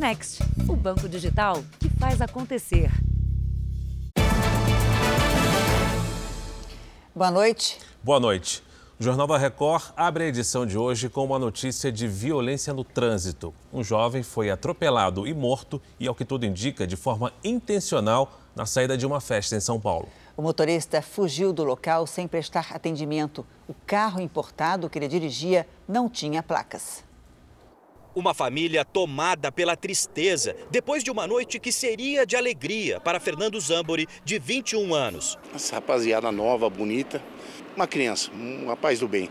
Next, o banco digital que faz acontecer. Boa noite. Boa noite. O Jornal da Record abre a edição de hoje com uma notícia de violência no trânsito. Um jovem foi atropelado e morto, e ao que tudo indica, de forma intencional, na saída de uma festa em São Paulo. O motorista fugiu do local sem prestar atendimento. O carro importado que ele dirigia não tinha placas. Uma família tomada pela tristeza depois de uma noite que seria de alegria para Fernando Zambori, de 21 anos. Essa rapaziada nova, bonita, uma criança, um rapaz do bem,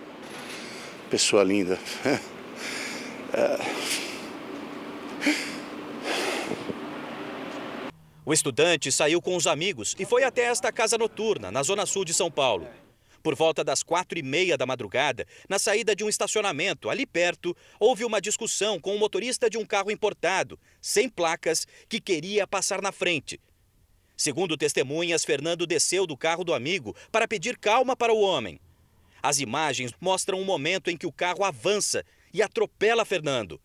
pessoa linda. O estudante saiu com os amigos e foi até esta casa noturna, na zona sul de São Paulo. Por volta das quatro e meia da madrugada, na saída de um estacionamento ali perto, houve uma discussão com o motorista de um carro importado, sem placas, que queria passar na frente. Segundo testemunhas, Fernando desceu do carro do amigo para pedir calma para o homem. As imagens mostram um momento em que o carro avança e atropela Fernando.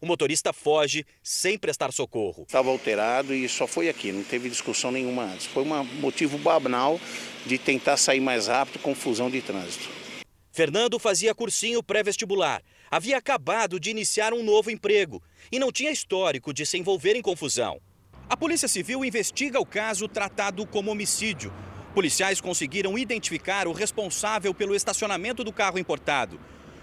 O motorista foge sem prestar socorro. Estava alterado e só foi aqui, não teve discussão nenhuma antes. Foi um motivo banal de tentar sair mais rápido, confusão de trânsito. Fernando fazia cursinho pré-vestibular. Havia acabado de iniciar um novo emprego e não tinha histórico de se envolver em confusão. A Polícia Civil investiga o caso tratado como homicídio. Policiais conseguiram identificar o responsável pelo estacionamento do carro importado.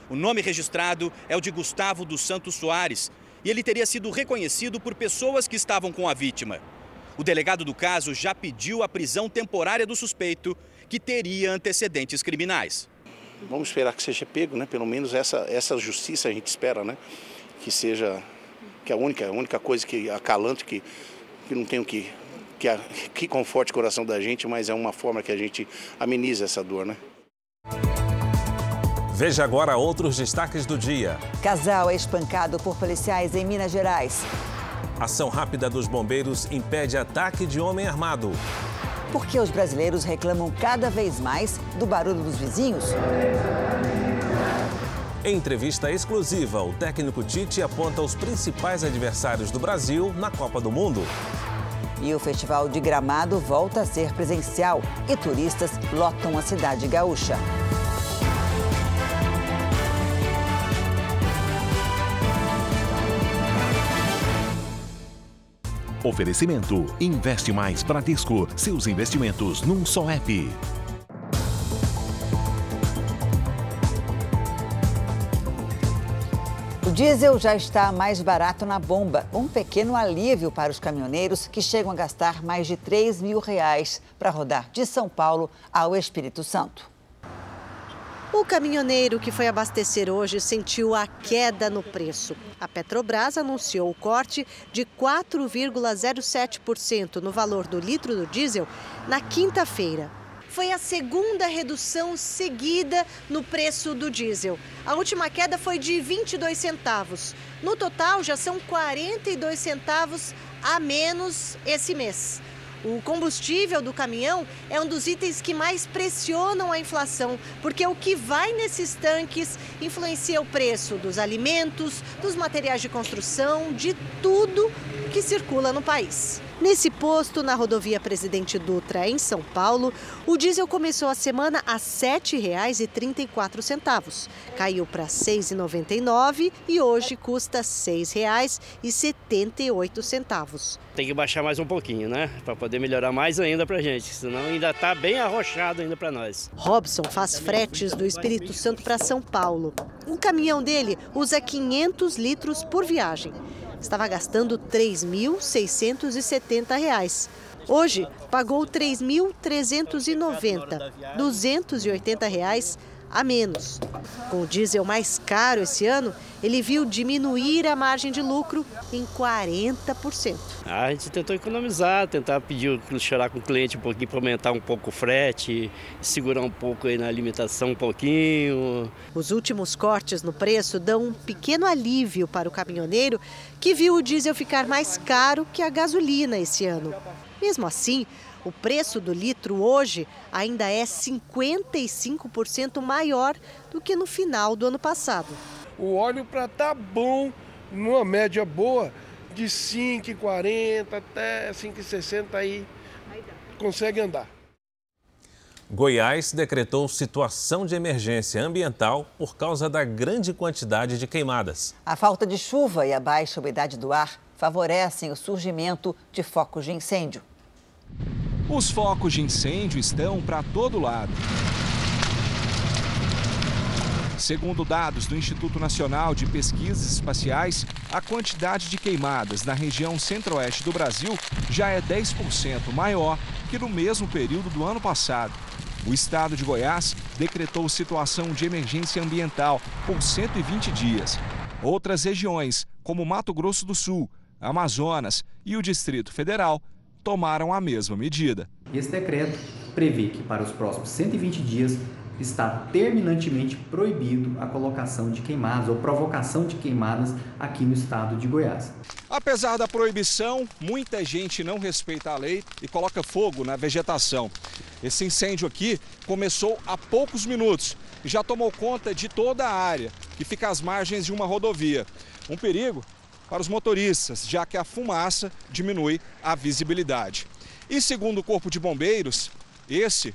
O nome registrado é o de Gustavo dos Santos Soares e ele teria sido reconhecido por pessoas que estavam com a vítima. O delegado do caso já pediu a prisão temporária do suspeito, que teria antecedentes criminais. Vamos esperar que seja pego, né? Pelo menos essa, essa justiça a gente espera, né? Que seja que a única, a única coisa que acalante que, que não tem o que que, que conforte o coração da gente, mas é uma forma que a gente ameniza essa dor, né? Veja agora outros destaques do dia. Casal é espancado por policiais em Minas Gerais. Ação rápida dos bombeiros impede ataque de homem armado. Por que os brasileiros reclamam cada vez mais do barulho dos vizinhos? Em entrevista exclusiva, o técnico Tite aponta os principais adversários do Brasil na Copa do Mundo. E o Festival de Gramado volta a ser presencial e turistas lotam a cidade gaúcha. Oferecimento: Investe Mais Bradesco. Seus investimentos num só app. O diesel já está mais barato na bomba, um pequeno alívio para os caminhoneiros que chegam a gastar mais de 3 mil reais para rodar de São Paulo ao Espírito Santo. O caminhoneiro que foi abastecer hoje sentiu a queda no preço. A Petrobras anunciou o corte de 4,07% no valor do litro do diesel na quinta-feira. Foi a segunda redução seguida no preço do diesel. A última queda foi de 22 centavos. No total, já são 42 centavos a menos esse mês. O combustível do caminhão é um dos itens que mais pressionam a inflação, porque o que vai nesses tanques influencia o preço dos alimentos, dos materiais de construção, de tudo que circula no país. Nesse posto, na rodovia Presidente Dutra, em São Paulo, o diesel começou a semana a R$ 7,34. Caiu para R$ 6,99 e hoje custa R$ 6,78. Tem que baixar mais um pouquinho, né? Para poder melhorar mais ainda para a gente, senão ainda está bem arrochado ainda para nós. Robson faz fretes do Espírito Santo para São Paulo. O caminhão dele usa 500 litros por viagem estava gastando R$ 3.670. Hoje, pagou R$ 3.390, 280 reais a menos. Com o diesel mais caro esse ano, ele viu diminuir a margem de lucro em 40%. A gente tentou economizar, tentar pedir, chorar com o cliente um pouquinho para aumentar um pouco o frete, segurar um pouco aí na limitação um pouquinho. Os últimos cortes no preço dão um pequeno alívio para o caminhoneiro que viu o diesel ficar mais caro que a gasolina esse ano. Mesmo assim, o preço do litro hoje ainda é 55% maior do que no final do ano passado. O óleo para estar tá bom, numa média boa, de 5,40 até 5,60 aí consegue andar. Goiás decretou situação de emergência ambiental por causa da grande quantidade de queimadas. A falta de chuva e a baixa umidade do ar favorecem o surgimento de focos de incêndio. Os focos de incêndio estão para todo lado. Segundo dados do Instituto Nacional de Pesquisas Espaciais, a quantidade de queimadas na região centro-oeste do Brasil já é 10% maior que no mesmo período do ano passado. O estado de Goiás decretou situação de emergência ambiental por 120 dias. Outras regiões, como Mato Grosso do Sul, Amazonas e o Distrito Federal, tomaram a mesma medida. Esse decreto prevê que para os próximos 120 dias está terminantemente proibido a colocação de queimadas ou provocação de queimadas aqui no estado de Goiás. Apesar da proibição, muita gente não respeita a lei e coloca fogo na vegetação. Esse incêndio aqui começou há poucos minutos e já tomou conta de toda a área, que fica às margens de uma rodovia. Um perigo para os motoristas, já que a fumaça diminui a visibilidade. E segundo o Corpo de Bombeiros, esse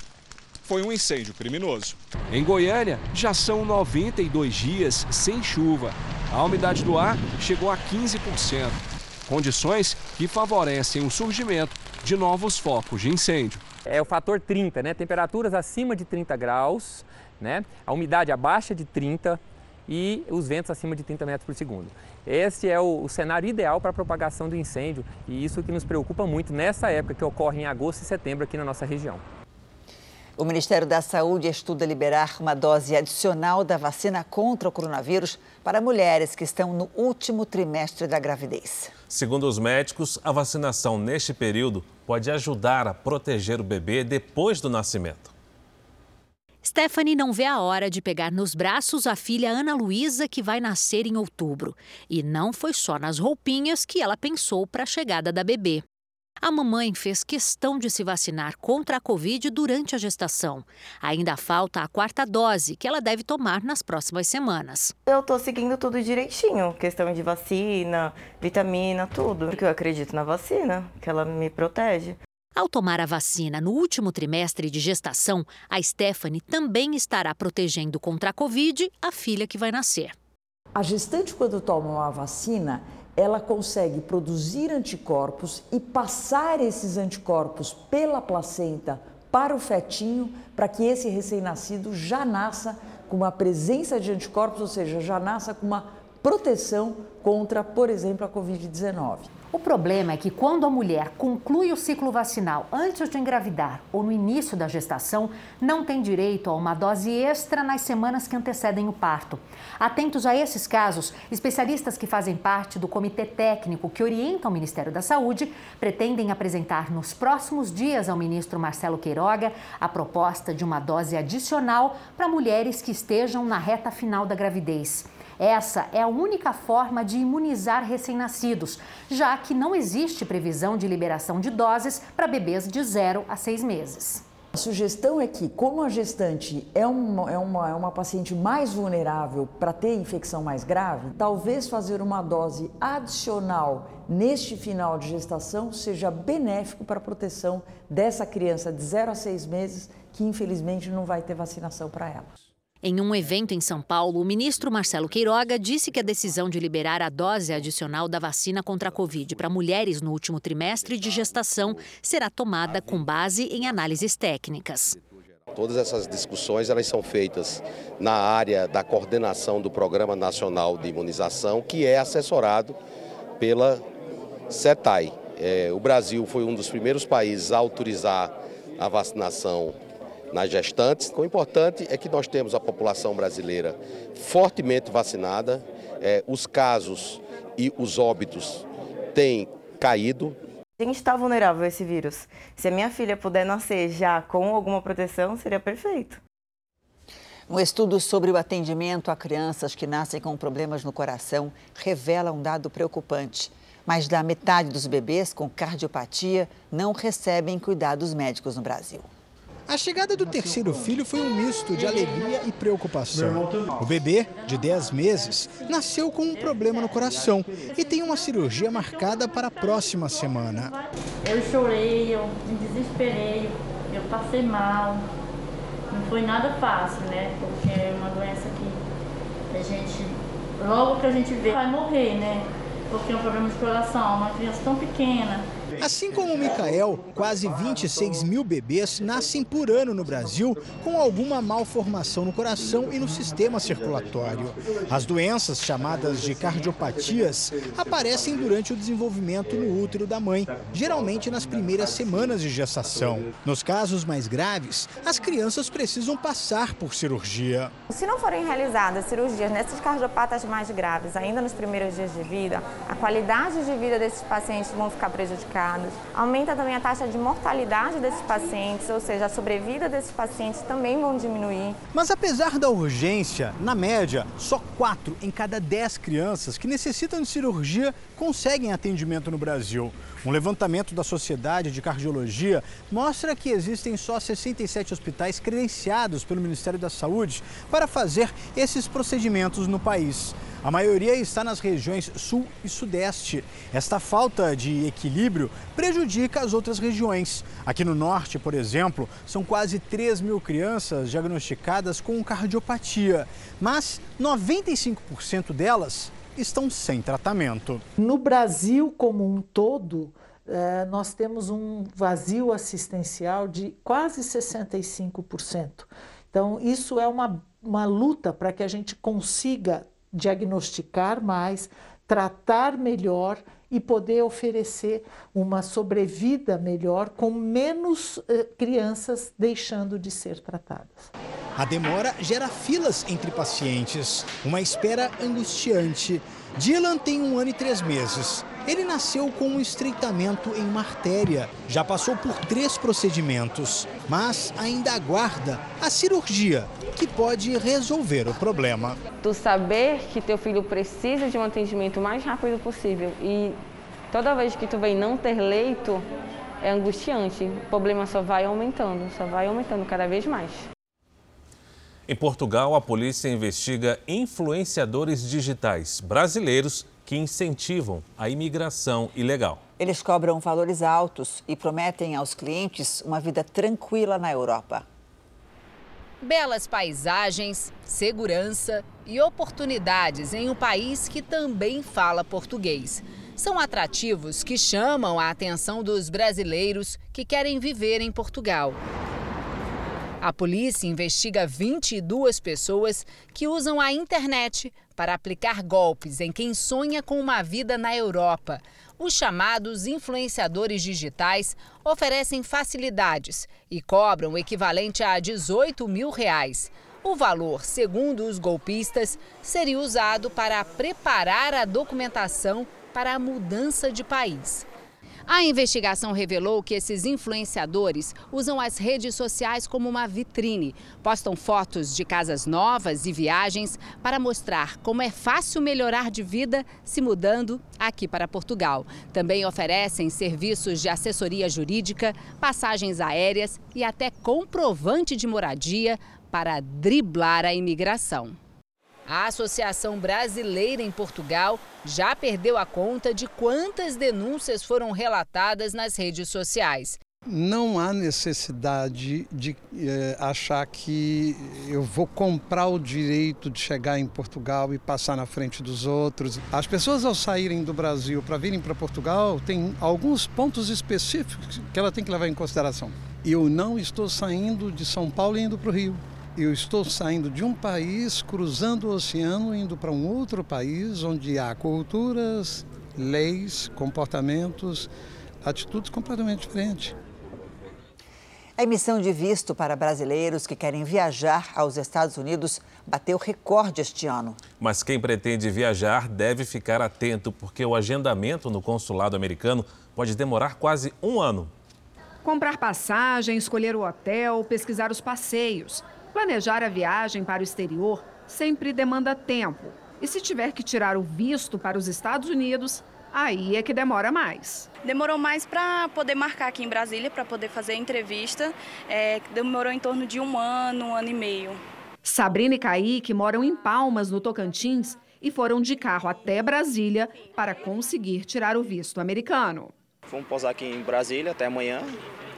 foi um incêndio criminoso. Em Goiânia, já são 92 dias sem chuva. A umidade do ar chegou a 15%, condições que favorecem o surgimento de novos focos de incêndio. É o fator 30, né? Temperaturas acima de 30 graus, né? A umidade abaixo de 30 e os ventos acima de 30 metros por segundo. Esse é o, o cenário ideal para a propagação do incêndio e isso que nos preocupa muito nessa época que ocorre em agosto e setembro aqui na nossa região. O Ministério da Saúde estuda liberar uma dose adicional da vacina contra o coronavírus para mulheres que estão no último trimestre da gravidez. Segundo os médicos, a vacinação neste período pode ajudar a proteger o bebê depois do nascimento. Stephanie não vê a hora de pegar nos braços a filha Ana Luísa, que vai nascer em outubro. E não foi só nas roupinhas que ela pensou para a chegada da bebê. A mamãe fez questão de se vacinar contra a Covid durante a gestação. Ainda falta a quarta dose, que ela deve tomar nas próximas semanas. Eu estou seguindo tudo direitinho, questão de vacina, vitamina, tudo. Porque eu acredito na vacina, que ela me protege. Ao tomar a vacina no último trimestre de gestação, a Stephanie também estará protegendo contra a Covid a filha que vai nascer. A gestante, quando toma uma vacina, ela consegue produzir anticorpos e passar esses anticorpos pela placenta para o fetinho, para que esse recém-nascido já nasça com uma presença de anticorpos, ou seja, já nasça com uma proteção contra, por exemplo, a Covid-19. O problema é que quando a mulher conclui o ciclo vacinal antes de engravidar ou no início da gestação, não tem direito a uma dose extra nas semanas que antecedem o parto. Atentos a esses casos, especialistas que fazem parte do comitê técnico que orienta o Ministério da Saúde pretendem apresentar nos próximos dias ao ministro Marcelo Queiroga a proposta de uma dose adicional para mulheres que estejam na reta final da gravidez. Essa é a única forma de imunizar recém-nascidos, já que não existe previsão de liberação de doses para bebês de 0 a 6 meses. A sugestão é que, como a gestante é uma, é uma, é uma paciente mais vulnerável para ter infecção mais grave, talvez fazer uma dose adicional neste final de gestação seja benéfico para a proteção dessa criança de 0 a 6 meses que, infelizmente, não vai ter vacinação para ela. Em um evento em São Paulo, o ministro Marcelo Queiroga disse que a decisão de liberar a dose adicional da vacina contra a Covid para mulheres no último trimestre de gestação será tomada com base em análises técnicas. Todas essas discussões elas são feitas na área da coordenação do Programa Nacional de Imunização, que é assessorado pela CETAI. É, o Brasil foi um dos primeiros países a autorizar a vacinação nas gestantes. O importante é que nós temos a população brasileira fortemente vacinada, é, os casos e os óbitos têm caído. A gente está vulnerável a esse vírus. Se a minha filha puder nascer já com alguma proteção, seria perfeito. Um estudo sobre o atendimento a crianças que nascem com problemas no coração revela um dado preocupante. Mais da metade dos bebês com cardiopatia não recebem cuidados médicos no Brasil. A chegada do terceiro filho foi um misto de alegria e preocupação. O bebê, de 10 meses, nasceu com um problema no coração e tem uma cirurgia marcada para a próxima semana. Eu chorei, eu me desesperei, eu passei mal. Não foi nada fácil, né? Porque é uma doença que a gente, logo que a gente vê, vai morrer, né? Porque é um problema de coração, uma criança tão pequena. Assim como o Micael, quase 26 mil bebês nascem por ano no Brasil com alguma malformação no coração e no sistema circulatório. As doenças, chamadas de cardiopatias, aparecem durante o desenvolvimento no útero da mãe, geralmente nas primeiras semanas de gestação. Nos casos mais graves, as crianças precisam passar por cirurgia. Se não forem realizadas cirurgias nessas cardiopatas mais graves, ainda nos primeiros dias de vida, a qualidade de vida desses pacientes vão ficar prejudicada Aumenta também a taxa de mortalidade desses pacientes, ou seja, a sobrevida desses pacientes também vão diminuir. Mas apesar da urgência, na média, só 4 em cada 10 crianças que necessitam de cirurgia conseguem atendimento no Brasil. Um levantamento da Sociedade de Cardiologia mostra que existem só 67 hospitais credenciados pelo Ministério da Saúde para fazer esses procedimentos no país. A maioria está nas regiões sul e sudeste. Esta falta de equilíbrio prejudica as outras regiões. Aqui no norte, por exemplo, são quase 3 mil crianças diagnosticadas com cardiopatia, mas 95% delas estão sem tratamento. No Brasil como um todo, eh, nós temos um vazio assistencial de quase 65%. Então, isso é uma, uma luta para que a gente consiga diagnosticar mais, tratar melhor e poder oferecer uma sobrevida melhor com menos eh, crianças deixando de ser tratadas. A demora gera filas entre pacientes, uma espera angustiante. Dylan tem um ano e três meses. Ele nasceu com um estreitamento em uma artéria. Já passou por três procedimentos, mas ainda aguarda a cirurgia, que pode resolver o problema. Tu saber que teu filho precisa de um atendimento o mais rápido possível e toda vez que tu vem não ter leito, é angustiante. O problema só vai aumentando, só vai aumentando cada vez mais. Em Portugal, a polícia investiga influenciadores digitais brasileiros que incentivam a imigração ilegal. Eles cobram valores altos e prometem aos clientes uma vida tranquila na Europa. Belas paisagens, segurança e oportunidades em um país que também fala português. São atrativos que chamam a atenção dos brasileiros que querem viver em Portugal. A polícia investiga 22 pessoas que usam a internet para aplicar golpes em quem sonha com uma vida na Europa. Os chamados influenciadores digitais oferecem facilidades e cobram o equivalente a 18 mil reais. O valor, segundo os golpistas, seria usado para preparar a documentação para a mudança de país. A investigação revelou que esses influenciadores usam as redes sociais como uma vitrine. Postam fotos de casas novas e viagens para mostrar como é fácil melhorar de vida se mudando aqui para Portugal. Também oferecem serviços de assessoria jurídica, passagens aéreas e até comprovante de moradia para driblar a imigração. A Associação Brasileira em Portugal já perdeu a conta de quantas denúncias foram relatadas nas redes sociais. Não há necessidade de eh, achar que eu vou comprar o direito de chegar em Portugal e passar na frente dos outros. As pessoas, ao saírem do Brasil para virem para Portugal, têm alguns pontos específicos que ela tem que levar em consideração. Eu não estou saindo de São Paulo e indo para o Rio eu estou saindo de um país, cruzando o oceano, indo para um outro país onde há culturas, leis, comportamentos, atitudes completamente diferentes. A emissão de visto para brasileiros que querem viajar aos Estados Unidos bateu recorde este ano. Mas quem pretende viajar deve ficar atento, porque o agendamento no consulado americano pode demorar quase um ano. Comprar passagem, escolher o hotel, pesquisar os passeios. Planejar a viagem para o exterior sempre demanda tempo. E se tiver que tirar o visto para os Estados Unidos, aí é que demora mais. Demorou mais para poder marcar aqui em Brasília, para poder fazer a entrevista. É, demorou em torno de um ano, um ano e meio. Sabrina e Kaique moram em Palmas, no Tocantins, e foram de carro até Brasília para conseguir tirar o visto americano. Vamos pousar aqui em Brasília até amanhã.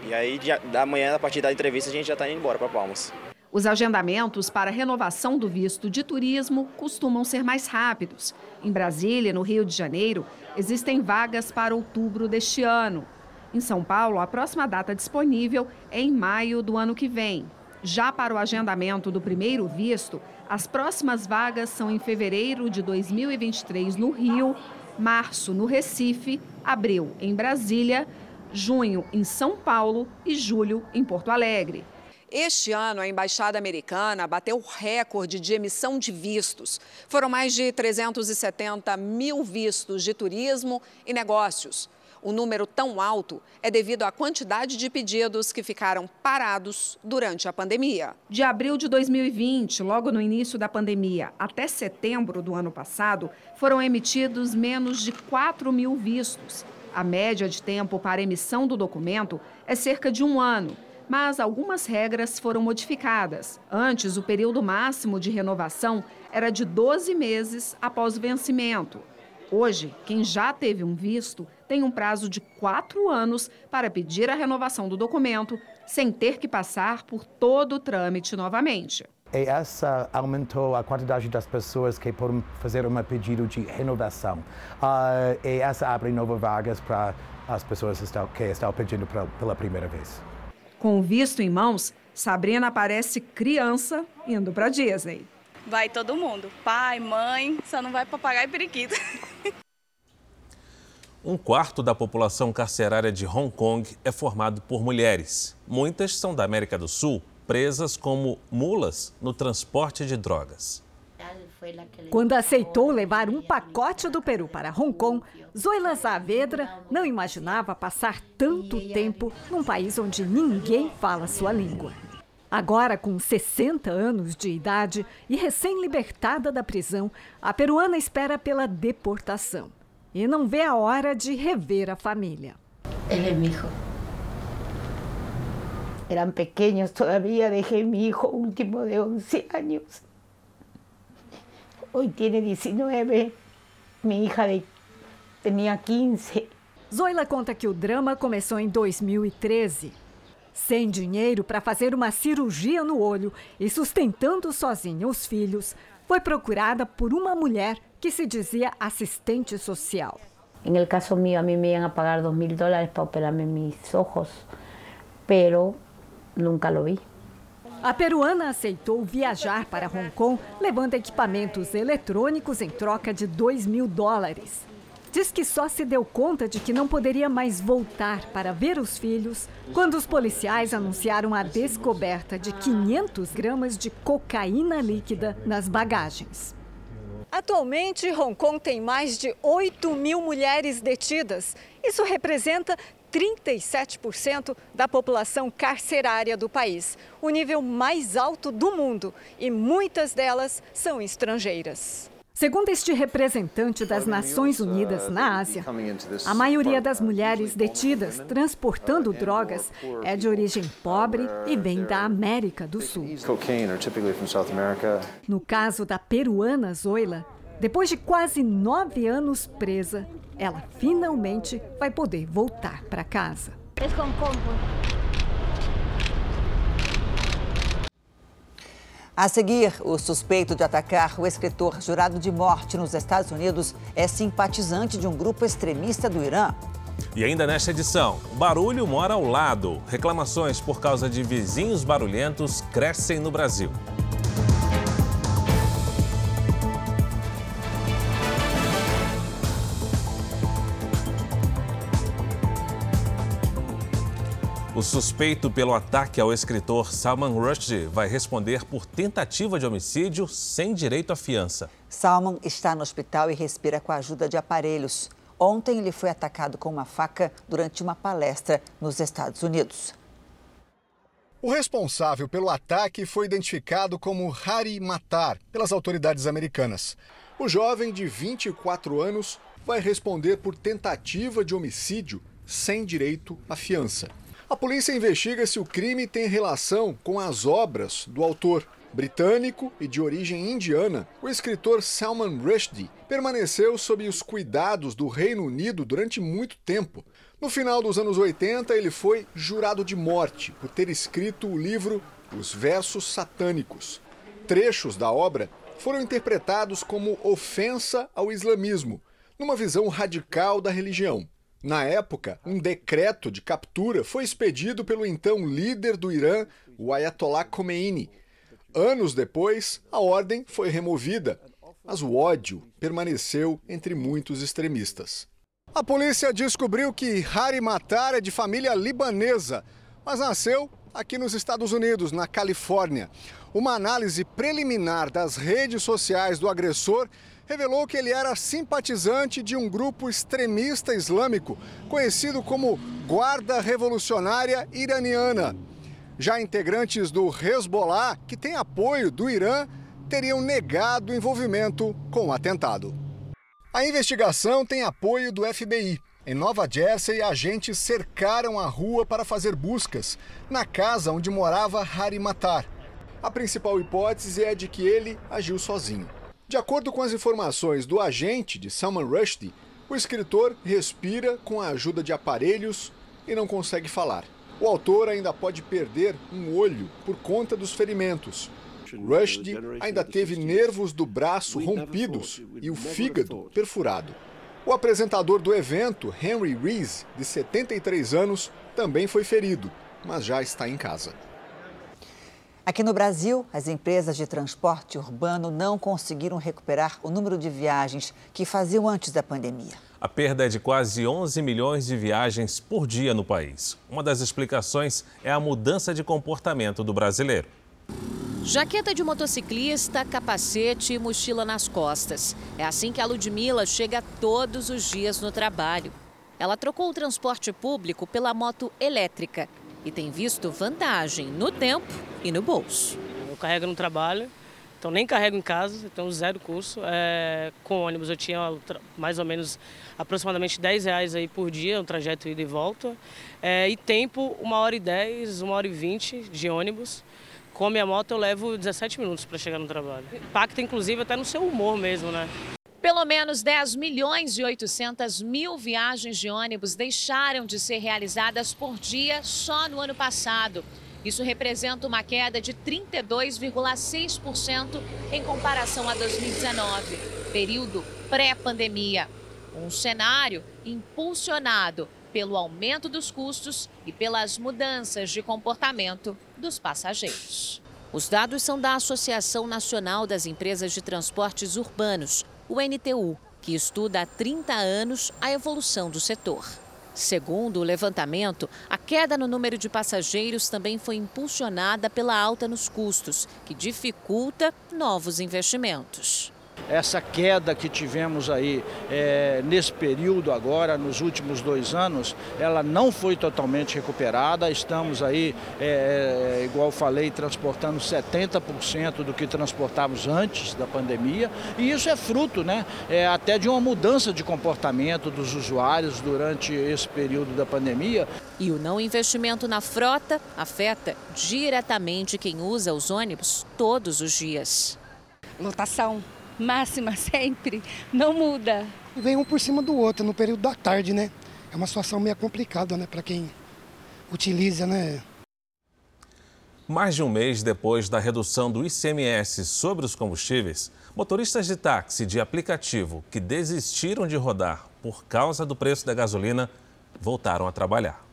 E aí, da manhã, a partir da entrevista, a gente já está indo embora para Palmas. Os agendamentos para renovação do visto de turismo costumam ser mais rápidos. Em Brasília, no Rio de Janeiro, existem vagas para outubro deste ano. Em São Paulo, a próxima data disponível é em maio do ano que vem. Já para o agendamento do primeiro visto, as próximas vagas são em fevereiro de 2023 no Rio, março no Recife, abril em Brasília, junho em São Paulo e julho em Porto Alegre. Este ano, a Embaixada Americana bateu o recorde de emissão de vistos. Foram mais de 370 mil vistos de turismo e negócios. O número tão alto é devido à quantidade de pedidos que ficaram parados durante a pandemia. De abril de 2020, logo no início da pandemia, até setembro do ano passado, foram emitidos menos de 4 mil vistos. A média de tempo para emissão do documento é cerca de um ano, mas algumas regras foram modificadas. Antes, o período máximo de renovação era de 12 meses após o vencimento. Hoje, quem já teve um visto tem um prazo de quatro anos para pedir a renovação do documento, sem ter que passar por todo o trâmite novamente. E essa aumentou a quantidade das pessoas que podem fazer um pedido de renovação. Uh, e essa abre novas vagas para as pessoas que estão pedindo pela primeira vez. Com o visto em mãos, Sabrina parece criança indo para Disney. Vai todo mundo, pai, mãe, só não vai papagaio e periquito. Um quarto da população carcerária de Hong Kong é formado por mulheres. Muitas são da América do Sul presas como mulas no transporte de drogas. Quando aceitou levar um pacote do Peru para Hong Kong, Zoila Saavedra não imaginava passar tanto tempo num país onde ninguém fala sua língua. Agora, com 60 anos de idade e recém-libertada da prisão, a peruana espera pela deportação e não vê a hora de rever a família. Ele é meu eran pequeños todavía, dejé mi hijo último de 11 años. Hoy tiene 19, mi hija de, tenía 15. Zoila conta que o drama começou em 2013. Sem dinheiro para fazer uma cirurgia no olho e sustentando sozinha os filhos, foi procurada por uma mulher que se dizia assistente social. En el caso mío, a mí me iban a pagar dos mil dólares para operarme mis ojos, pero nunca lo vi. A peruana aceitou viajar para Hong Kong levando equipamentos eletrônicos em troca de 2 mil dólares. Diz que só se deu conta de que não poderia mais voltar para ver os filhos quando os policiais anunciaram a descoberta de 500 gramas de cocaína líquida nas bagagens. Atualmente, Hong Kong tem mais de 8 mil mulheres detidas. Isso representa 37% da população carcerária do país, o nível mais alto do mundo, e muitas delas são estrangeiras. Segundo este representante das Nações Unidas na Ásia, a maioria das mulheres detidas transportando drogas é de origem pobre e vem da América do Sul. No caso da peruana Zoila, depois de quase nove anos presa, ela finalmente vai poder voltar para casa. A seguir, o suspeito de atacar o escritor jurado de morte nos Estados Unidos é simpatizante de um grupo extremista do Irã. E ainda nesta edição, o barulho mora ao lado. Reclamações por causa de vizinhos barulhentos crescem no Brasil. O suspeito pelo ataque ao escritor Salman Rushdie vai responder por tentativa de homicídio sem direito à fiança. Salman está no hospital e respira com a ajuda de aparelhos. Ontem ele foi atacado com uma faca durante uma palestra nos Estados Unidos. O responsável pelo ataque foi identificado como Hari Matar pelas autoridades americanas. O jovem de 24 anos vai responder por tentativa de homicídio sem direito à fiança. A polícia investiga se o crime tem relação com as obras do autor. Britânico e de origem indiana, o escritor Salman Rushdie permaneceu sob os cuidados do Reino Unido durante muito tempo. No final dos anos 80, ele foi jurado de morte por ter escrito o livro Os Versos Satânicos. Trechos da obra foram interpretados como ofensa ao islamismo, numa visão radical da religião. Na época, um decreto de captura foi expedido pelo então líder do Irã, o Ayatollah Khomeini. Anos depois, a ordem foi removida, mas o ódio permaneceu entre muitos extremistas. A polícia descobriu que Hari Matar é de família libanesa, mas nasceu aqui nos Estados Unidos, na Califórnia. Uma análise preliminar das redes sociais do agressor revelou que ele era simpatizante de um grupo extremista islâmico conhecido como Guarda Revolucionária Iraniana. Já integrantes do Hezbollah, que tem apoio do Irã, teriam negado envolvimento com o atentado. A investigação tem apoio do FBI. Em Nova Jersey, agentes cercaram a rua para fazer buscas na casa onde morava Hari Matar. A principal hipótese é de que ele agiu sozinho. De acordo com as informações do agente de Salman Rushdie, o escritor respira com a ajuda de aparelhos e não consegue falar. O autor ainda pode perder um olho por conta dos ferimentos. Rushdie ainda teve nervos do braço rompidos e o fígado perfurado. O apresentador do evento, Henry Rees, de 73 anos, também foi ferido, mas já está em casa. Aqui no Brasil, as empresas de transporte urbano não conseguiram recuperar o número de viagens que faziam antes da pandemia. A perda é de quase 11 milhões de viagens por dia no país. Uma das explicações é a mudança de comportamento do brasileiro. Jaqueta de motociclista, capacete e mochila nas costas. É assim que a Ludmilla chega todos os dias no trabalho. Ela trocou o transporte público pela moto elétrica e tem visto vantagem no tempo e no bolso. Eu carrego no trabalho, então nem carrego em casa, então zero curso. É, com ônibus eu tinha mais ou menos aproximadamente 10 reais aí por dia, o trajeto ida e volta. É, e tempo, uma hora e 10, uma hora e 20 de ônibus. Com a minha moto eu levo 17 minutos para chegar no trabalho. Impacta inclusive até no seu humor mesmo, né? Pelo menos 10 milhões e 800 mil viagens de ônibus deixaram de ser realizadas por dia só no ano passado. Isso representa uma queda de 32,6% em comparação a 2019, período pré-pandemia. Um cenário impulsionado pelo aumento dos custos e pelas mudanças de comportamento dos passageiros. Os dados são da Associação Nacional das Empresas de Transportes Urbanos, o NTU, que estuda há 30 anos a evolução do setor. Segundo o levantamento, a queda no número de passageiros também foi impulsionada pela alta nos custos, que dificulta novos investimentos. Essa queda que tivemos aí é, nesse período agora, nos últimos dois anos, ela não foi totalmente recuperada. Estamos aí, é, é igual falei, transportando 70% do que transportávamos antes da pandemia. E isso é fruto né, é, até de uma mudança de comportamento dos usuários durante esse período da pandemia. E o não investimento na frota afeta diretamente quem usa os ônibus todos os dias. Lotação máxima sempre, não muda. Vem um por cima do outro no período da tarde, né? É uma situação meio complicada, né, para quem utiliza, né? Mais de um mês depois da redução do ICMS sobre os combustíveis, motoristas de táxi de aplicativo que desistiram de rodar por causa do preço da gasolina voltaram a trabalhar.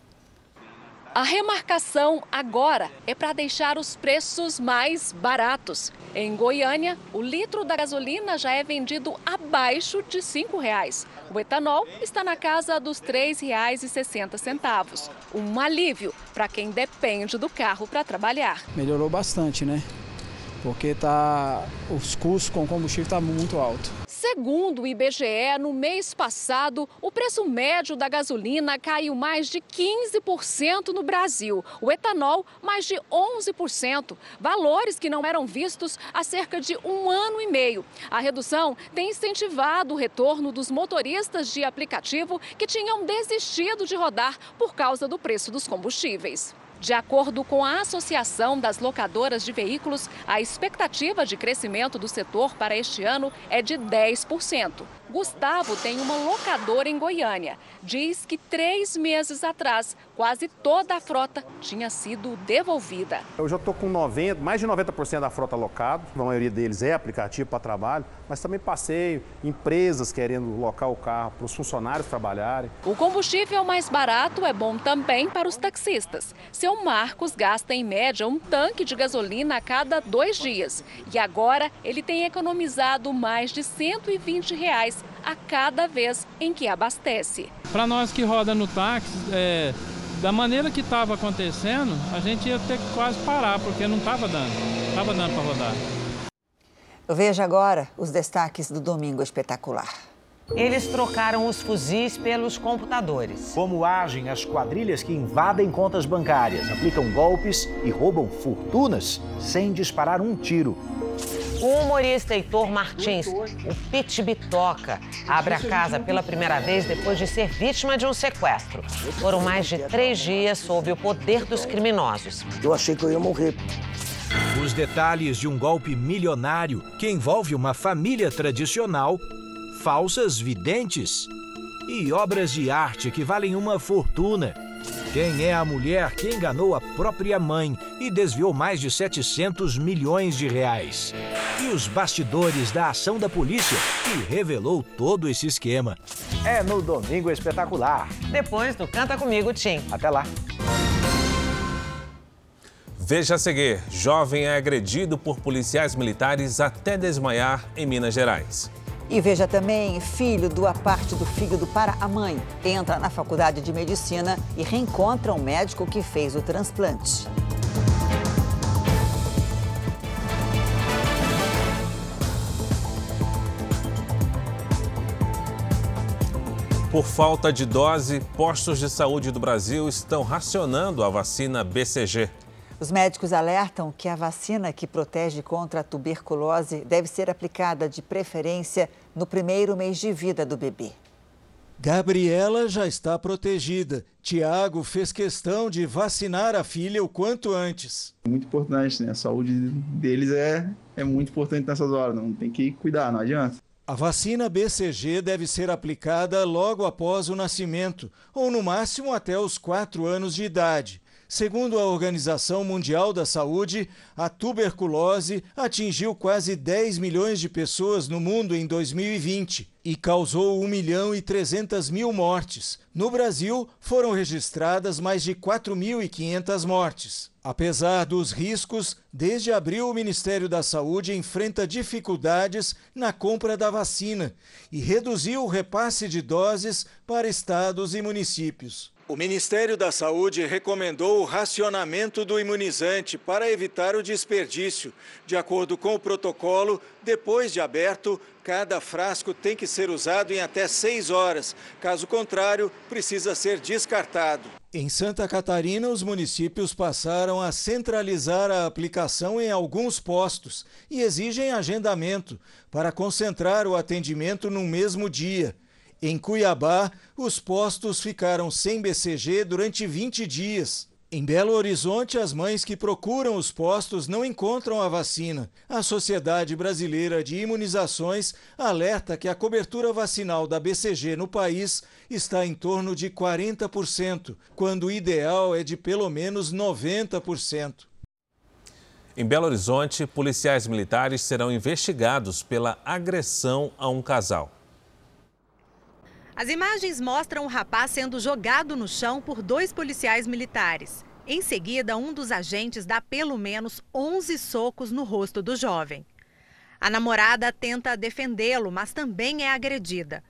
A remarcação agora é para deixar os preços mais baratos. Em Goiânia, o litro da gasolina já é vendido abaixo de R$ 5,00. O etanol está na casa dos R$ 3,60. Um alívio para quem depende do carro para trabalhar. Melhorou bastante, né? Porque tá, os custos com combustível estão tá muito altos. Segundo o IBGE, no mês passado, o preço médio da gasolina caiu mais de 15% no Brasil. O etanol, mais de 11%. Valores que não eram vistos há cerca de um ano e meio. A redução tem incentivado o retorno dos motoristas de aplicativo que tinham desistido de rodar por causa do preço dos combustíveis. De acordo com a Associação das Locadoras de Veículos, a expectativa de crescimento do setor para este ano é de 10%. Gustavo tem uma locadora em Goiânia. Diz que três meses atrás, quase toda a frota tinha sido devolvida. Eu já estou com 90, mais de 90% da frota locado. A maioria deles é aplicativo para trabalho, mas também passei empresas querendo locar o carro para os funcionários trabalharem. O combustível mais barato é bom também para os taxistas. Seu Marcos gasta em média um tanque de gasolina a cada dois dias. E agora ele tem economizado mais de 120 reais a cada vez em que abastece. Para nós que roda no táxi, é, da maneira que estava acontecendo, a gente ia ter que quase parar, porque não estava dando, estava dando para rodar. Veja agora os destaques do Domingo Espetacular. Eles trocaram os fuzis pelos computadores. Como agem as quadrilhas que invadem contas bancárias, aplicam golpes e roubam fortunas sem disparar um tiro. O humorista Heitor Martins, o Pit Bitoca, abre a casa pela primeira vez depois de ser vítima de um sequestro. Foram mais de três dias sob o poder dos criminosos. Eu achei que eu ia morrer. Os detalhes de um golpe milionário que envolve uma família tradicional, falsas videntes e obras de arte que valem uma fortuna. Quem é a mulher que enganou a própria mãe e desviou mais de 700 milhões de reais? E os bastidores da ação da polícia que revelou todo esse esquema. É no Domingo Espetacular. Depois do Canta Comigo, Tim. Até lá. Veja a seguir: jovem é agredido por policiais militares até desmaiar em Minas Gerais. E veja também, filho doa parte do fígado para a mãe. Entra na faculdade de medicina e reencontra o médico que fez o transplante. Por falta de dose, postos de saúde do Brasil estão racionando a vacina BCG. Os médicos alertam que a vacina que protege contra a tuberculose deve ser aplicada de preferência no primeiro mês de vida do bebê. Gabriela já está protegida. Tiago fez questão de vacinar a filha o quanto antes. Muito importante, né? A saúde deles é, é muito importante nessas horas. Não tem que cuidar, não adianta. A vacina BCG deve ser aplicada logo após o nascimento, ou no máximo até os 4 anos de idade. Segundo a Organização Mundial da Saúde, a tuberculose atingiu quase 10 milhões de pessoas no mundo em 2020 e causou 1 milhão e 300 mil mortes. No Brasil, foram registradas mais de 4.500 mortes. Apesar dos riscos, desde abril o Ministério da Saúde enfrenta dificuldades na compra da vacina e reduziu o repasse de doses para estados e municípios. O Ministério da Saúde recomendou o racionamento do imunizante para evitar o desperdício. De acordo com o protocolo, depois de aberto, cada frasco tem que ser usado em até seis horas. Caso contrário, precisa ser descartado. Em Santa Catarina, os municípios passaram a centralizar a aplicação em alguns postos e exigem agendamento para concentrar o atendimento no mesmo dia. Em Cuiabá, os postos ficaram sem BCG durante 20 dias. Em Belo Horizonte, as mães que procuram os postos não encontram a vacina. A Sociedade Brasileira de Imunizações alerta que a cobertura vacinal da BCG no país está em torno de 40%, quando o ideal é de pelo menos 90%. Em Belo Horizonte, policiais militares serão investigados pela agressão a um casal. As imagens mostram o rapaz sendo jogado no chão por dois policiais militares. Em seguida, um dos agentes dá pelo menos 11 socos no rosto do jovem. A namorada tenta defendê-lo, mas também é agredida.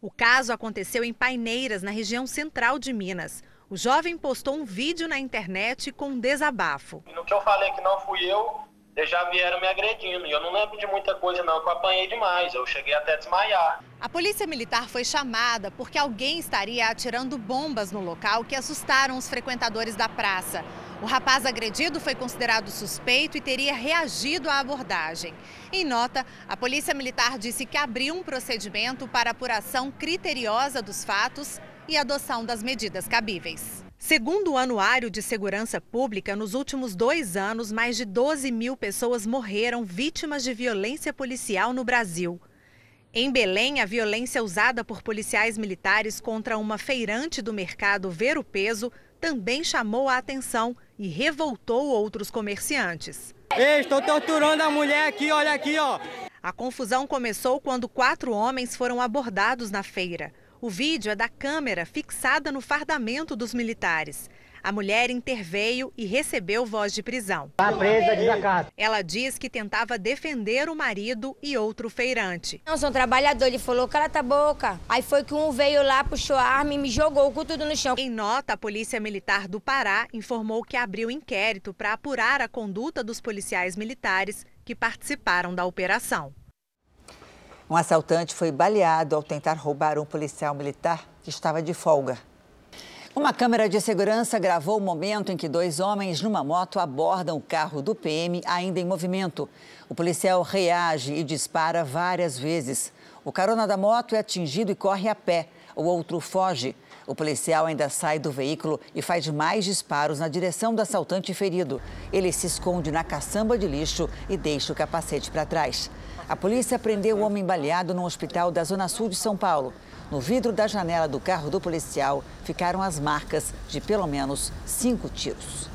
O caso aconteceu em Paineiras, na região central de Minas. O jovem postou um vídeo na internet com um desabafo. No que eu falei que não fui eu, eles já vieram me agredindo. E eu não lembro de muita coisa, não, que eu apanhei demais. Eu cheguei até a desmaiar. A polícia militar foi chamada porque alguém estaria atirando bombas no local que assustaram os frequentadores da praça. O rapaz agredido foi considerado suspeito e teria reagido à abordagem. Em nota, a Polícia Militar disse que abriu um procedimento para apuração criteriosa dos fatos e adoção das medidas cabíveis. Segundo o Anuário de Segurança Pública, nos últimos dois anos, mais de 12 mil pessoas morreram vítimas de violência policial no Brasil. Em Belém, a violência usada por policiais militares contra uma feirante do mercado Ver o Peso também chamou a atenção e revoltou outros comerciantes. Ei, estou torturando a mulher aqui, olha aqui, ó. A confusão começou quando quatro homens foram abordados na feira. O vídeo é da câmera fixada no fardamento dos militares. A mulher interveio e recebeu voz de prisão. Tá presa, desacato. Ela diz que tentava defender o marido e outro feirante. Não, sou trabalhador. Ele falou, cala a boca. Aí foi que um veio lá, puxou a arma e me jogou com tudo no chão. Em nota, a Polícia Militar do Pará informou que abriu inquérito para apurar a conduta dos policiais militares que participaram da operação. Um assaltante foi baleado ao tentar roubar um policial militar que estava de folga. Uma câmera de segurança gravou o momento em que dois homens numa moto abordam o carro do PM ainda em movimento. O policial reage e dispara várias vezes. O carona da moto é atingido e corre a pé. O outro foge. O policial ainda sai do veículo e faz mais disparos na direção do assaltante ferido. Ele se esconde na caçamba de lixo e deixa o capacete para trás. A polícia prendeu o homem baleado no hospital da Zona Sul de São Paulo. No vidro da janela do carro do policial ficaram as marcas de pelo menos cinco tiros.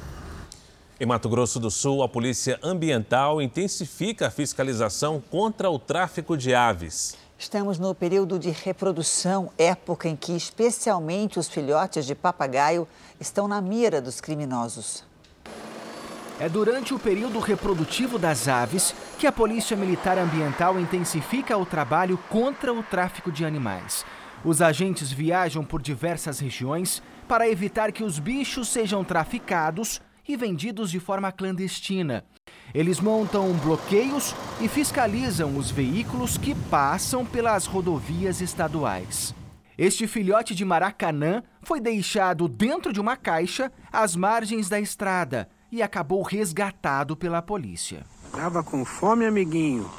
Em Mato Grosso do Sul, a Polícia Ambiental intensifica a fiscalização contra o tráfico de aves. Estamos no período de reprodução, época em que especialmente os filhotes de papagaio estão na mira dos criminosos. É durante o período reprodutivo das aves que a Polícia Militar Ambiental intensifica o trabalho contra o tráfico de animais. Os agentes viajam por diversas regiões para evitar que os bichos sejam traficados e vendidos de forma clandestina. Eles montam bloqueios e fiscalizam os veículos que passam pelas rodovias estaduais. Este filhote de Maracanã foi deixado dentro de uma caixa às margens da estrada e acabou resgatado pela polícia. Tava com fome, amiguinho.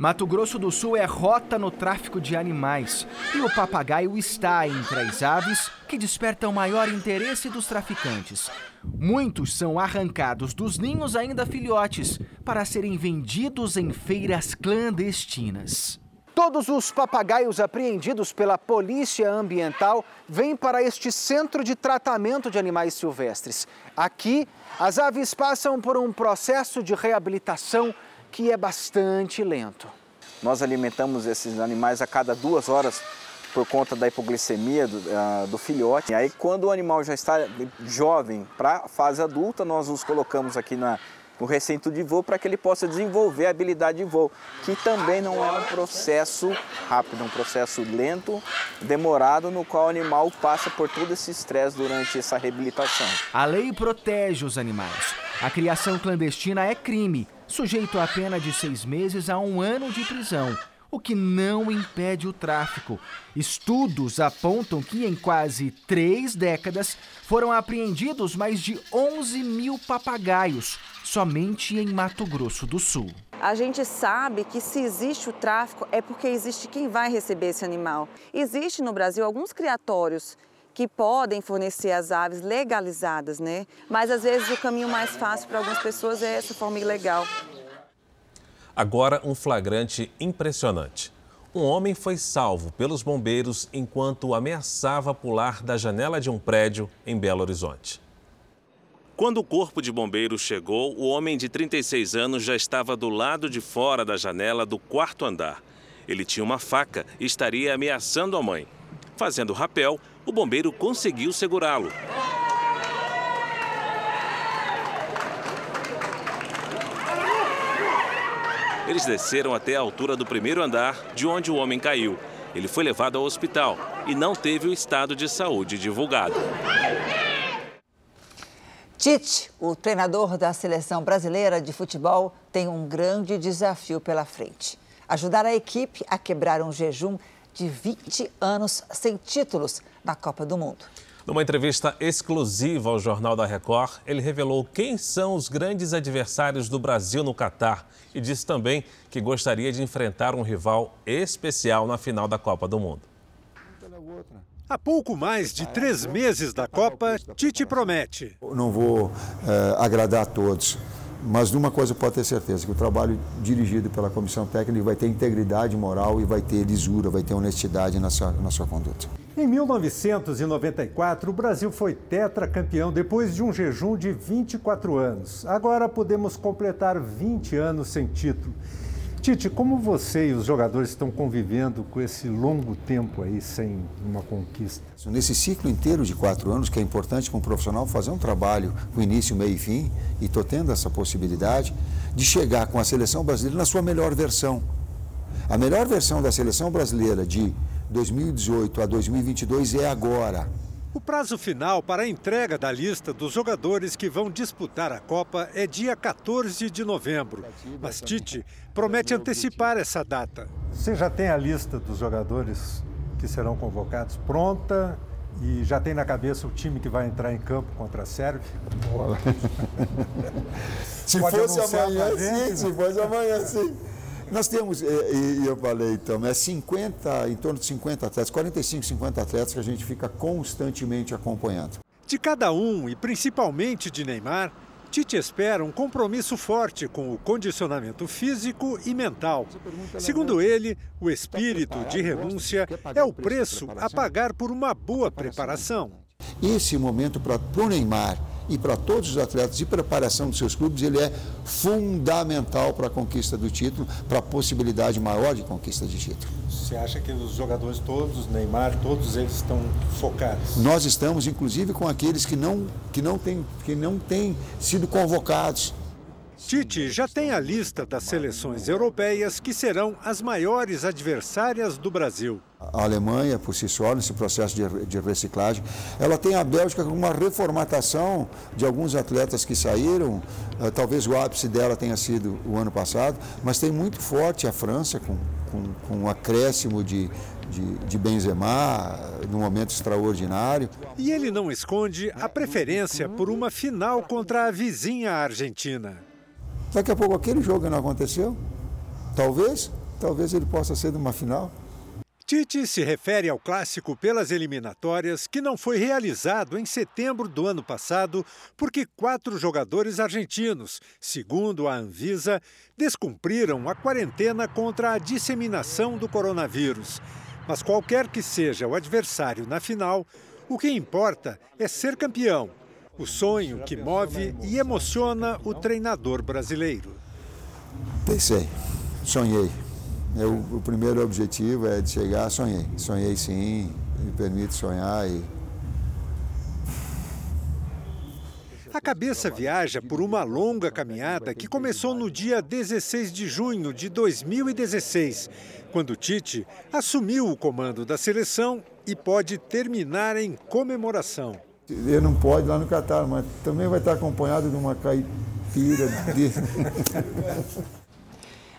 Mato Grosso do Sul é rota no tráfico de animais e o papagaio está entre as aves que despertam maior interesse dos traficantes. Muitos são arrancados dos ninhos ainda filhotes para serem vendidos em feiras clandestinas. Todos os papagaios apreendidos pela Polícia Ambiental vêm para este centro de tratamento de animais silvestres. Aqui, as aves passam por um processo de reabilitação que é bastante lento. Nós alimentamos esses animais a cada duas horas por conta da hipoglicemia do, uh, do filhote. E aí, quando o animal já está jovem para a fase adulta, nós os colocamos aqui na, no recinto de voo para que ele possa desenvolver a habilidade de voo, que também não é um processo rápido, é um processo lento, demorado, no qual o animal passa por todo esse estresse durante essa reabilitação. A lei protege os animais. A criação clandestina é crime, sujeito a pena de seis meses a um ano de prisão o que não impede o tráfico. Estudos apontam que em quase três décadas foram apreendidos mais de 11 mil papagaios, somente em Mato Grosso do Sul. A gente sabe que se existe o tráfico é porque existe quem vai receber esse animal. Existe no Brasil alguns criatórios que podem fornecer as aves legalizadas, né? Mas às vezes o caminho mais fácil para algumas pessoas é essa forma ilegal. Agora, um flagrante impressionante. Um homem foi salvo pelos bombeiros enquanto ameaçava pular da janela de um prédio em Belo Horizonte. Quando o corpo de bombeiros chegou, o homem de 36 anos já estava do lado de fora da janela do quarto andar. Ele tinha uma faca e estaria ameaçando a mãe. Fazendo rapel, o bombeiro conseguiu segurá-lo. Eles desceram até a altura do primeiro andar, de onde o homem caiu. Ele foi levado ao hospital e não teve o estado de saúde divulgado. Tite, o treinador da seleção brasileira de futebol, tem um grande desafio pela frente: ajudar a equipe a quebrar um jejum de 20 anos sem títulos na Copa do Mundo. Numa entrevista exclusiva ao Jornal da Record, ele revelou quem são os grandes adversários do Brasil no Catar e disse também que gostaria de enfrentar um rival especial na final da Copa do Mundo. Há pouco mais de três meses da Copa, Tite promete. Não vou é, agradar a todos, mas de uma coisa pode ter certeza, que o trabalho dirigido pela comissão técnica vai ter integridade moral e vai ter lisura, vai ter honestidade na sua, na sua conduta. Em 1994, o Brasil foi tetracampeão depois de um jejum de 24 anos. Agora podemos completar 20 anos sem título. Tite, como você e os jogadores estão convivendo com esse longo tempo aí sem uma conquista? Nesse ciclo inteiro de quatro anos, que é importante como profissional fazer um trabalho com início, meio e fim, e estou tendo essa possibilidade de chegar com a seleção brasileira na sua melhor versão. A melhor versão da seleção brasileira de 2018 a 2022 é agora. O prazo final para a entrega da lista dos jogadores que vão disputar a Copa é dia 14 de novembro. Mas Tite promete antecipar essa data. Você já tem a lista dos jogadores que serão convocados pronta e já tem na cabeça o time que vai entrar em campo contra a Sérvia? se Pode fosse amanhã, sim. Se fosse amanhã, sim. Nós temos, e eu falei então, é 50, em torno de 50 atletas, 45, 50 atletas que a gente fica constantemente acompanhando. De cada um, e principalmente de Neymar, Tite espera um compromisso forte com o condicionamento físico e mental. Segundo ele, o espírito de renúncia é o preço a pagar por uma boa preparação. Esse momento para o Neymar e para todos os atletas de preparação dos seus clubes, ele é fundamental para a conquista do título, para a possibilidade maior de conquista de título. Você acha que os jogadores todos, Neymar, todos eles estão focados? Nós estamos, inclusive, com aqueles que não, que não, têm, que não têm sido convocados. Tite já tem a lista das seleções europeias que serão as maiores adversárias do Brasil. A Alemanha, por si só, nesse processo de, reciclagem, ela tem a Bélgica com uma reformatação de alguns atletas que saíram. Uh, talvez o ápice dela tenha sido o ano passado, mas tem muito forte a França com, com, com um acréscimo de, de, de Benzema, num momento extraordinário. E ele não esconde a preferência por uma final contra a vizinha Argentina. Daqui a pouco aquele jogo não aconteceu. Talvez, talvez ele possa ser de uma final. Tite se refere ao clássico pelas eliminatórias que não foi realizado em setembro do ano passado porque quatro jogadores argentinos, segundo a Anvisa, descumpriram a quarentena contra a disseminação do coronavírus. Mas qualquer que seja o adversário na final, o que importa é ser campeão o sonho que move e emociona o treinador brasileiro. Pensei, sonhei. Eu, o primeiro objetivo é de chegar, sonhei. Sonhei sim, me permite sonhar e A cabeça viaja por uma longa caminhada que começou no dia 16 de junho de 2016, quando Tite assumiu o comando da seleção e pode terminar em comemoração. Ele não pode lá no Catar, mas também vai estar acompanhado de uma caipira. De...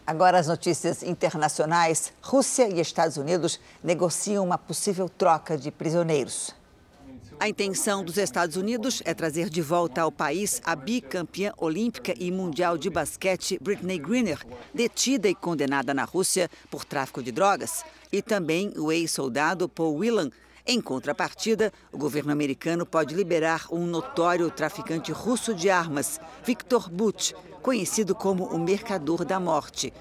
Agora as notícias internacionais. Rússia e Estados Unidos negociam uma possível troca de prisioneiros. A intenção dos Estados Unidos é trazer de volta ao país a bicampeã olímpica e mundial de basquete Britney Greener, detida e condenada na Rússia por tráfico de drogas, e também o ex-soldado Paul Whelan, em contrapartida, o governo americano pode liberar um notório traficante russo de armas, Viktor Butt, conhecido como o Mercador da Morte.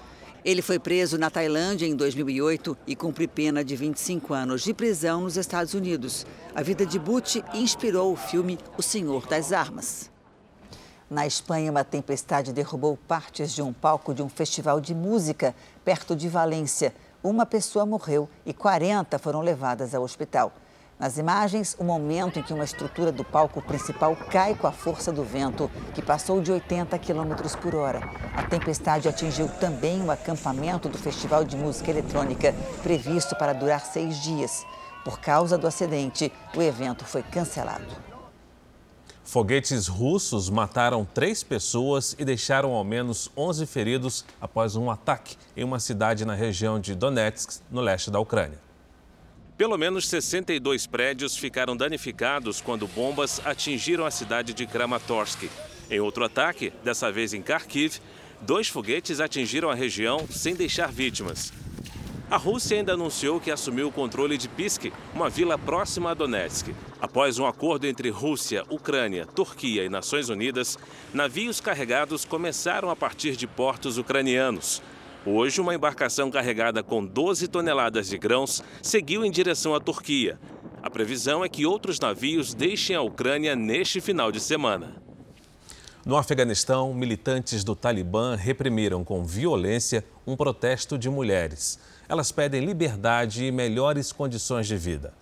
Ele foi preso na Tailândia em 2008 e cumpre pena de 25 anos de prisão nos Estados Unidos. A vida de Butt inspirou o filme O Senhor das Armas. Na Espanha, uma tempestade derrubou partes de um palco de um festival de música perto de Valência uma pessoa morreu e 40 foram levadas ao hospital. Nas imagens, o momento em que uma estrutura do palco principal cai com a força do vento, que passou de 80 km por hora. A tempestade atingiu também o acampamento do Festival de Música Eletrônica, previsto para durar seis dias. Por causa do acidente, o evento foi cancelado. Foguetes russos mataram três pessoas e deixaram ao menos 11 feridos após um ataque em uma cidade na região de Donetsk, no leste da Ucrânia. Pelo menos 62 prédios ficaram danificados quando bombas atingiram a cidade de Kramatorsk. Em outro ataque, dessa vez em Kharkiv, dois foguetes atingiram a região sem deixar vítimas. A Rússia ainda anunciou que assumiu o controle de Pisk, uma vila próxima a Donetsk. Após um acordo entre Rússia, Ucrânia, Turquia e Nações Unidas, navios carregados começaram a partir de portos ucranianos. Hoje, uma embarcação carregada com 12 toneladas de grãos seguiu em direção à Turquia. A previsão é que outros navios deixem a Ucrânia neste final de semana. No Afeganistão, militantes do Talibã reprimiram com violência um protesto de mulheres. Elas pedem liberdade e melhores condições de vida.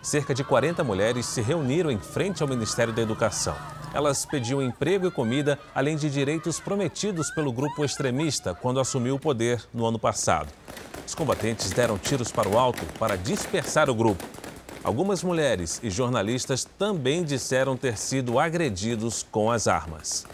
Cerca de 40 mulheres se reuniram em frente ao Ministério da Educação. Elas pediam emprego e comida, além de direitos prometidos pelo grupo extremista quando assumiu o poder no ano passado. Os combatentes deram tiros para o alto para dispersar o grupo. Algumas mulheres e jornalistas também disseram ter sido agredidos com as armas.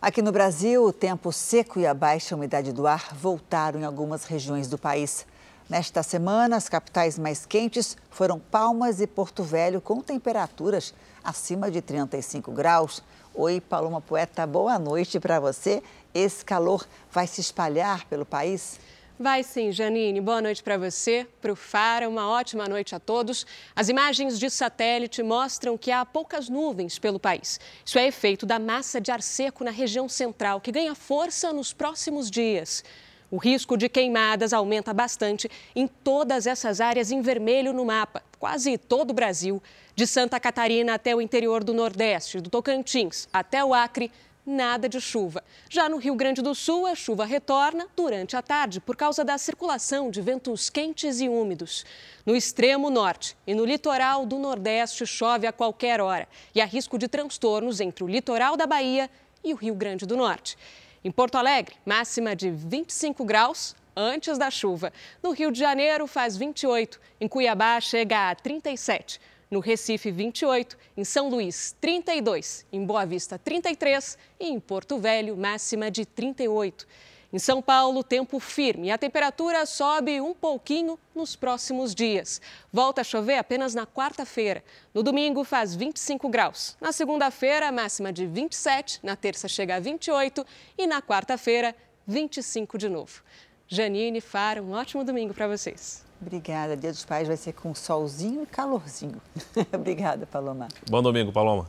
Aqui no Brasil, o tempo seco e a baixa umidade do ar voltaram em algumas regiões do país. Nesta semana, as capitais mais quentes foram Palmas e Porto Velho, com temperaturas acima de 35 graus. Oi, Paloma Poeta, boa noite para você. Esse calor vai se espalhar pelo país? Vai sim, Janine. Boa noite para você, para o Fara. Uma ótima noite a todos. As imagens de satélite mostram que há poucas nuvens pelo país. Isso é efeito da massa de ar seco na região central, que ganha força nos próximos dias. O risco de queimadas aumenta bastante em todas essas áreas em vermelho no mapa, quase todo o Brasil, de Santa Catarina até o interior do Nordeste, do Tocantins até o Acre, nada de chuva. Já no Rio Grande do Sul, a chuva retorna durante a tarde por causa da circulação de ventos quentes e úmidos. No extremo norte e no litoral do Nordeste chove a qualquer hora e há risco de transtornos entre o litoral da Bahia e o Rio Grande do Norte. Em Porto Alegre, máxima de 25 graus antes da chuva. No Rio de Janeiro, faz 28. Em Cuiabá, chega a 37 no Recife 28, em São Luís 32, em Boa Vista 33 e em Porto Velho máxima de 38. Em São Paulo, tempo firme e a temperatura sobe um pouquinho nos próximos dias. Volta a chover apenas na quarta-feira. No domingo, faz 25 graus. Na segunda-feira, máxima de 27. Na terça, chega a 28. E na quarta-feira, 25 de novo. Janine, Fara, um ótimo domingo para vocês. Obrigada. Dia dos Pais vai ser com solzinho e calorzinho. Obrigada, Paloma. Bom domingo, Paloma.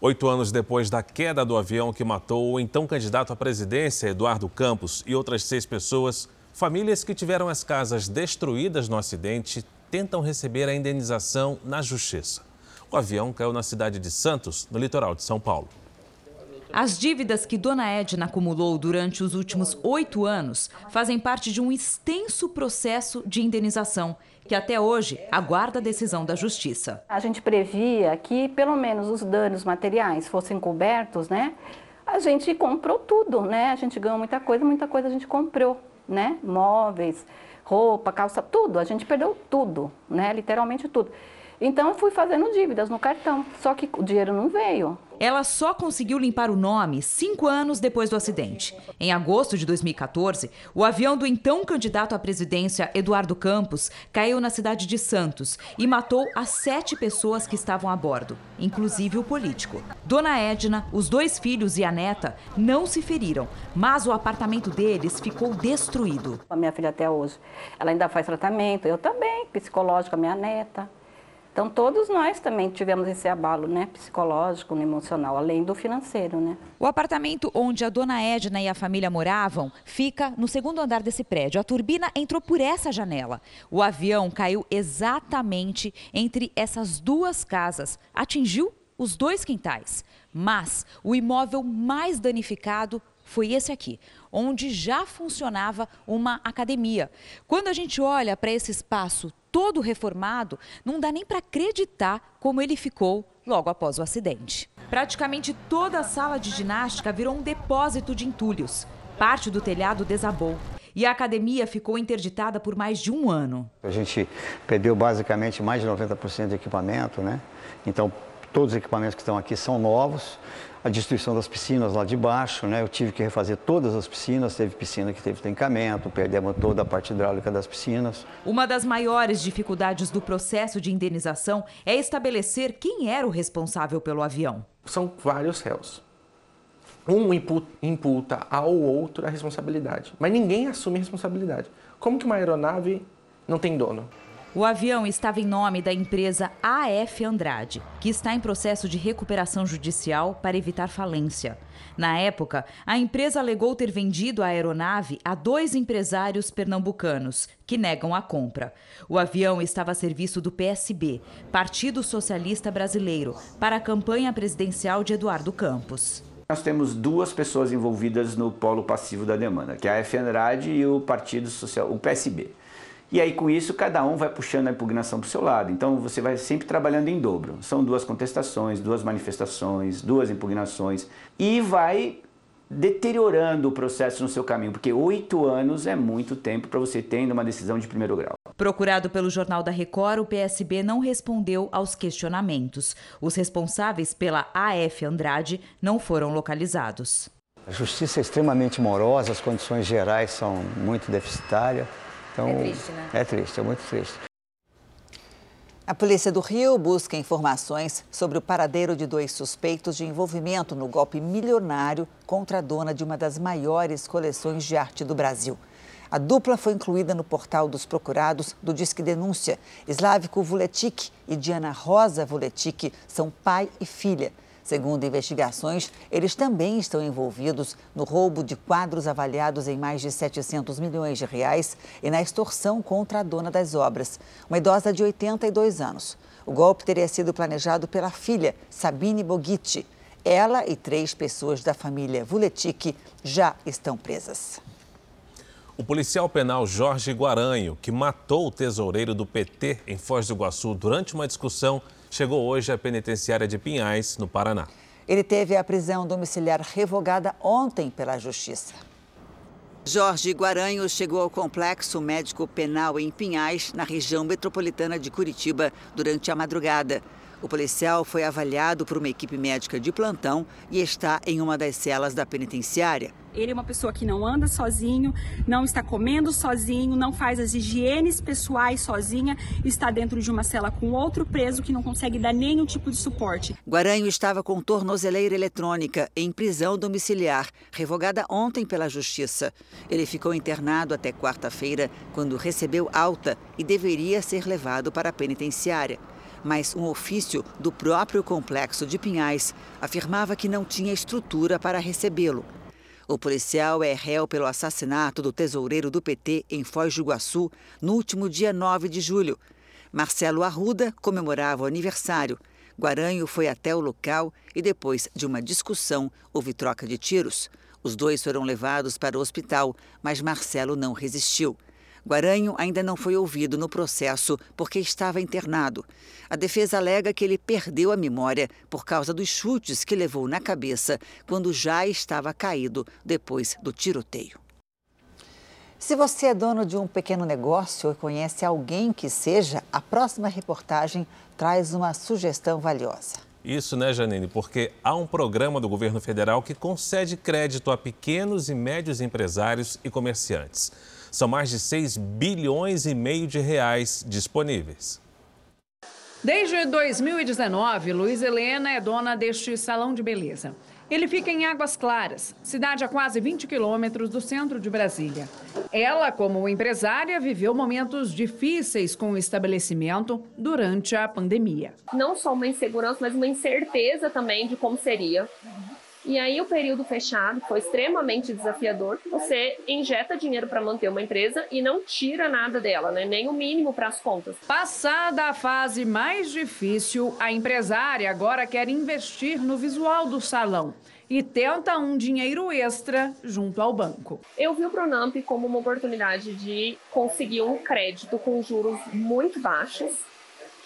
Oito anos depois da queda do avião que matou o então candidato à presidência, Eduardo Campos, e outras seis pessoas, famílias que tiveram as casas destruídas no acidente tentam receber a indenização na justiça. O avião caiu na cidade de Santos, no litoral de São Paulo. As dívidas que Dona Edna acumulou durante os últimos oito anos fazem parte de um extenso processo de indenização, que até hoje aguarda a decisão da Justiça. A gente previa que pelo menos os danos materiais fossem cobertos, né? A gente comprou tudo, né? A gente ganhou muita coisa, muita coisa a gente comprou, né? Móveis, roupa, calça, tudo. A gente perdeu tudo, né? Literalmente tudo. Então eu fui fazendo dívidas no cartão, só que o dinheiro não veio. Ela só conseguiu limpar o nome cinco anos depois do acidente. Em agosto de 2014, o avião do então candidato à presidência, Eduardo Campos, caiu na cidade de Santos e matou as sete pessoas que estavam a bordo, inclusive o político. Dona Edna, os dois filhos e a neta não se feriram, mas o apartamento deles ficou destruído. A minha filha até hoje, ela ainda faz tratamento, eu também, psicológico, a minha neta. Então, todos nós também tivemos esse abalo, né, psicológico, emocional, além do financeiro, né. O apartamento onde a dona Edna e a família moravam fica no segundo andar desse prédio. A turbina entrou por essa janela. O avião caiu exatamente entre essas duas casas, atingiu os dois quintais. Mas o imóvel mais danificado foi esse aqui, onde já funcionava uma academia. Quando a gente olha para esse espaço todo reformado, não dá nem para acreditar como ele ficou logo após o acidente. Praticamente toda a sala de ginástica virou um depósito de entulhos. Parte do telhado desabou e a academia ficou interditada por mais de um ano. A gente perdeu basicamente mais de 90% de equipamento, né? Então todos os equipamentos que estão aqui são novos. A destruição das piscinas lá de baixo, né? Eu tive que refazer todas as piscinas. Teve piscina que teve trancamento, perdemos toda a parte hidráulica das piscinas. Uma das maiores dificuldades do processo de indenização é estabelecer quem era o responsável pelo avião. São vários réus. Um imputa ao outro a responsabilidade, mas ninguém assume a responsabilidade. Como que uma aeronave não tem dono? O avião estava em nome da empresa AF Andrade, que está em processo de recuperação judicial para evitar falência. Na época, a empresa alegou ter vendido a aeronave a dois empresários pernambucanos, que negam a compra. O avião estava a serviço do PSB, Partido Socialista Brasileiro, para a campanha presidencial de Eduardo Campos. Nós temos duas pessoas envolvidas no polo passivo da demanda, que é a AF Andrade e o Partido Social, o PSB. E aí, com isso, cada um vai puxando a impugnação para o seu lado. Então, você vai sempre trabalhando em dobro. São duas contestações, duas manifestações, duas impugnações. E vai deteriorando o processo no seu caminho, porque oito anos é muito tempo para você ter uma decisão de primeiro grau. Procurado pelo Jornal da Record, o PSB não respondeu aos questionamentos. Os responsáveis pela AF Andrade não foram localizados. A justiça é extremamente morosa, as condições gerais são muito deficitárias. Então, é triste, né? É triste, é muito triste. A Polícia do Rio busca informações sobre o paradeiro de dois suspeitos de envolvimento no golpe milionário contra a dona de uma das maiores coleções de arte do Brasil. A dupla foi incluída no portal dos procurados do Disque Denúncia. Slavko Vuletic e Diana Rosa Vuletic são pai e filha. Segundo investigações, eles também estão envolvidos no roubo de quadros avaliados em mais de 700 milhões de reais e na extorsão contra a dona das obras, uma idosa de 82 anos. O golpe teria sido planejado pela filha, Sabine Boguitti. Ela e três pessoas da família Vuletic já estão presas. O policial penal Jorge Guaranho, que matou o tesoureiro do PT em Foz do Iguaçu durante uma discussão chegou hoje à penitenciária de Pinhais, no Paraná. Ele teve a prisão domiciliar revogada ontem pela Justiça. Jorge Guaranho chegou ao complexo médico penal em Pinhais, na região metropolitana de Curitiba, durante a madrugada. O policial foi avaliado por uma equipe médica de plantão e está em uma das celas da penitenciária. Ele é uma pessoa que não anda sozinho, não está comendo sozinho, não faz as higienes pessoais sozinha, está dentro de uma cela com outro preso que não consegue dar nenhum tipo de suporte. Guaranho estava com tornozeleira eletrônica em prisão domiciliar, revogada ontem pela Justiça. Ele ficou internado até quarta-feira, quando recebeu alta e deveria ser levado para a penitenciária mas um ofício do próprio complexo de Pinhais afirmava que não tinha estrutura para recebê-lo. O policial é réu pelo assassinato do tesoureiro do PT em Foz do Iguaçu no último dia 9 de julho. Marcelo Arruda comemorava o aniversário. Guaranho foi até o local e, depois de uma discussão, houve troca de tiros. Os dois foram levados para o hospital, mas Marcelo não resistiu. Guaranho ainda não foi ouvido no processo porque estava internado. A defesa alega que ele perdeu a memória por causa dos chutes que levou na cabeça quando já estava caído depois do tiroteio. Se você é dono de um pequeno negócio ou conhece alguém que seja, a próxima reportagem traz uma sugestão valiosa. Isso, né, Janine? Porque há um programa do governo federal que concede crédito a pequenos e médios empresários e comerciantes. São mais de 6 bilhões e meio de reais disponíveis. Desde 2019, Luiz Helena é dona deste salão de beleza. Ele fica em Águas Claras, cidade a quase 20 quilômetros do centro de Brasília. Ela, como empresária, viveu momentos difíceis com o estabelecimento durante a pandemia. Não só uma insegurança, mas uma incerteza também de como seria. E aí o período fechado foi extremamente desafiador. Você injeta dinheiro para manter uma empresa e não tira nada dela, né? nem o mínimo para as contas. Passada a fase mais difícil, a empresária agora quer investir no visual do salão e tenta um dinheiro extra junto ao banco. Eu vi o Pronamp como uma oportunidade de conseguir um crédito com juros muito baixos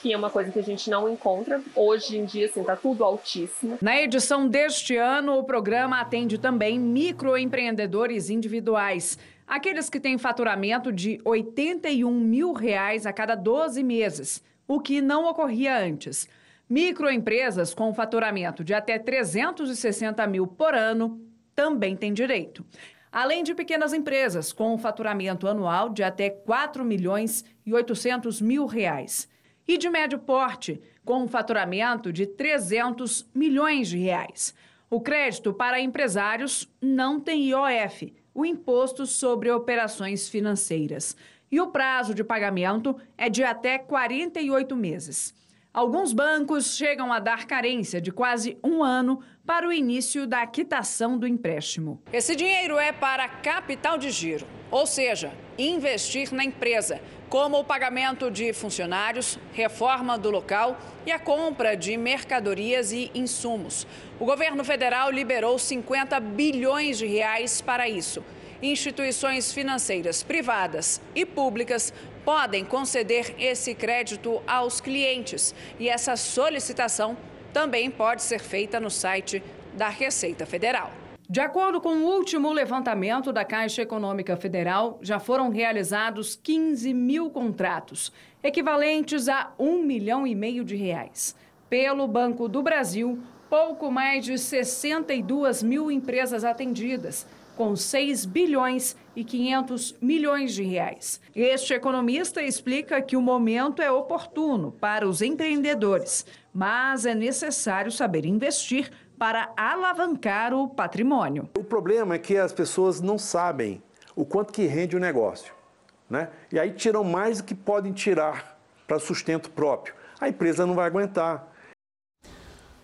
que é uma coisa que a gente não encontra. Hoje em dia, assim, tá tudo altíssimo. Na edição deste ano, o programa atende também microempreendedores individuais. Aqueles que têm faturamento de 81 mil reais a cada 12 meses, o que não ocorria antes. Microempresas com faturamento de até 360 mil por ano também têm direito. Além de pequenas empresas com faturamento anual de até 4 milhões e 800 mil reais. E de médio porte, com faturamento de 300 milhões de reais. O crédito para empresários não tem IOF, o Imposto sobre Operações Financeiras. E o prazo de pagamento é de até 48 meses. Alguns bancos chegam a dar carência de quase um ano para o início da quitação do empréstimo. Esse dinheiro é para capital de giro, ou seja, investir na empresa, como o pagamento de funcionários, reforma do local e a compra de mercadorias e insumos. O governo federal liberou 50 bilhões de reais para isso. Instituições financeiras privadas e públicas podem conceder esse crédito aos clientes e essa solicitação também pode ser feita no site da Receita Federal. De acordo com o último levantamento da Caixa Econômica Federal, já foram realizados 15 mil contratos, equivalentes a um milhão e meio de reais. Pelo Banco do Brasil, pouco mais de 62 mil empresas atendidas, com 6 bilhões e 500 milhões de reais. Este economista explica que o momento é oportuno para os empreendedores, mas é necessário saber investir para alavancar o patrimônio. O problema é que as pessoas não sabem o quanto que rende o negócio, né? E aí tiram mais do que podem tirar para sustento próprio. A empresa não vai aguentar.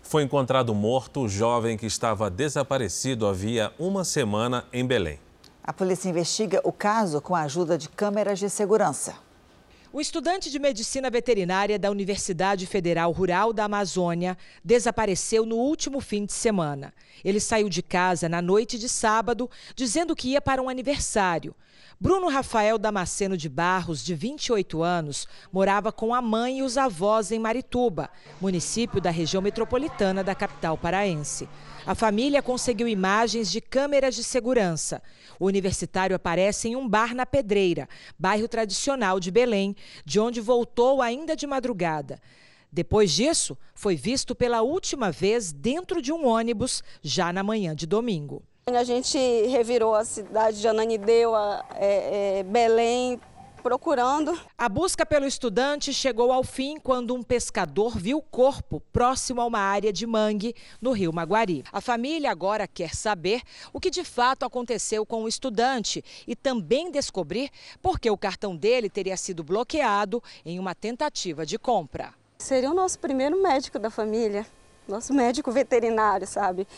Foi encontrado morto o jovem que estava desaparecido havia uma semana em Belém. A polícia investiga o caso com a ajuda de câmeras de segurança. O estudante de medicina veterinária da Universidade Federal Rural da Amazônia desapareceu no último fim de semana. Ele saiu de casa na noite de sábado, dizendo que ia para um aniversário. Bruno Rafael Damasceno de Barros, de 28 anos, morava com a mãe e os avós em Marituba, município da região metropolitana da capital paraense. A família conseguiu imagens de câmeras de segurança. O universitário aparece em um bar na Pedreira, bairro tradicional de Belém, de onde voltou ainda de madrugada. Depois disso, foi visto pela última vez dentro de um ônibus, já na manhã de domingo. A gente revirou a cidade de Ananideu, é, é, Belém, procurando. A busca pelo estudante chegou ao fim quando um pescador viu o corpo próximo a uma área de mangue no rio Maguari. A família agora quer saber o que de fato aconteceu com o estudante e também descobrir por que o cartão dele teria sido bloqueado em uma tentativa de compra. Seria o nosso primeiro médico da família, nosso médico veterinário, sabe?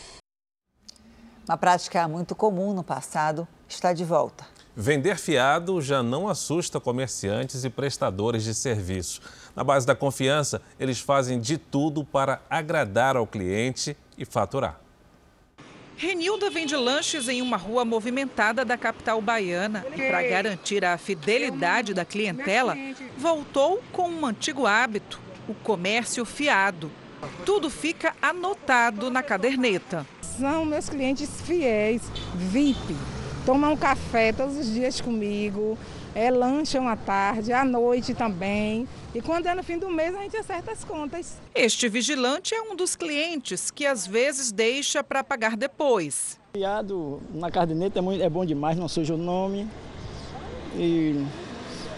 Uma prática muito comum no passado está de volta. Vender fiado já não assusta comerciantes e prestadores de serviço. Na base da confiança, eles fazem de tudo para agradar ao cliente e faturar. Renilda vende lanches em uma rua movimentada da capital baiana e, para garantir a fidelidade da clientela, voltou com um antigo hábito: o comércio fiado. Tudo fica anotado na caderneta. São meus clientes fiéis, VIP tomam um café todos os dias comigo, é, lancham à tarde, à noite também. E quando é no fim do mês, a gente acerta as contas. Este vigilante é um dos clientes que às vezes deixa para pagar depois. Fiado na caderneta é, muito, é bom demais, não suja o nome. E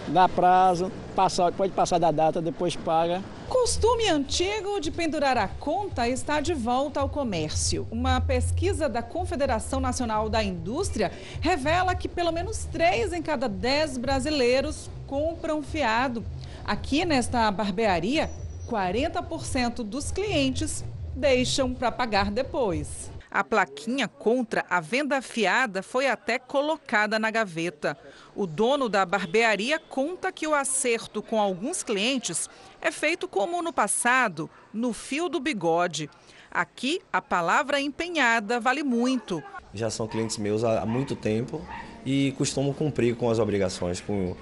dá prazo, passa, pode passar da data, depois paga. Costume antigo de pendurar a conta está de volta ao comércio. Uma pesquisa da Confederação Nacional da Indústria revela que pelo menos 3 em cada 10 brasileiros compram fiado. Aqui nesta barbearia, 40% dos clientes deixam para pagar depois. A plaquinha contra a venda fiada foi até colocada na gaveta. O dono da barbearia conta que o acerto com alguns clientes é feito como no passado, no fio do bigode. Aqui, a palavra empenhada vale muito. Já são clientes meus há muito tempo e costumam cumprir com as obrigações, com,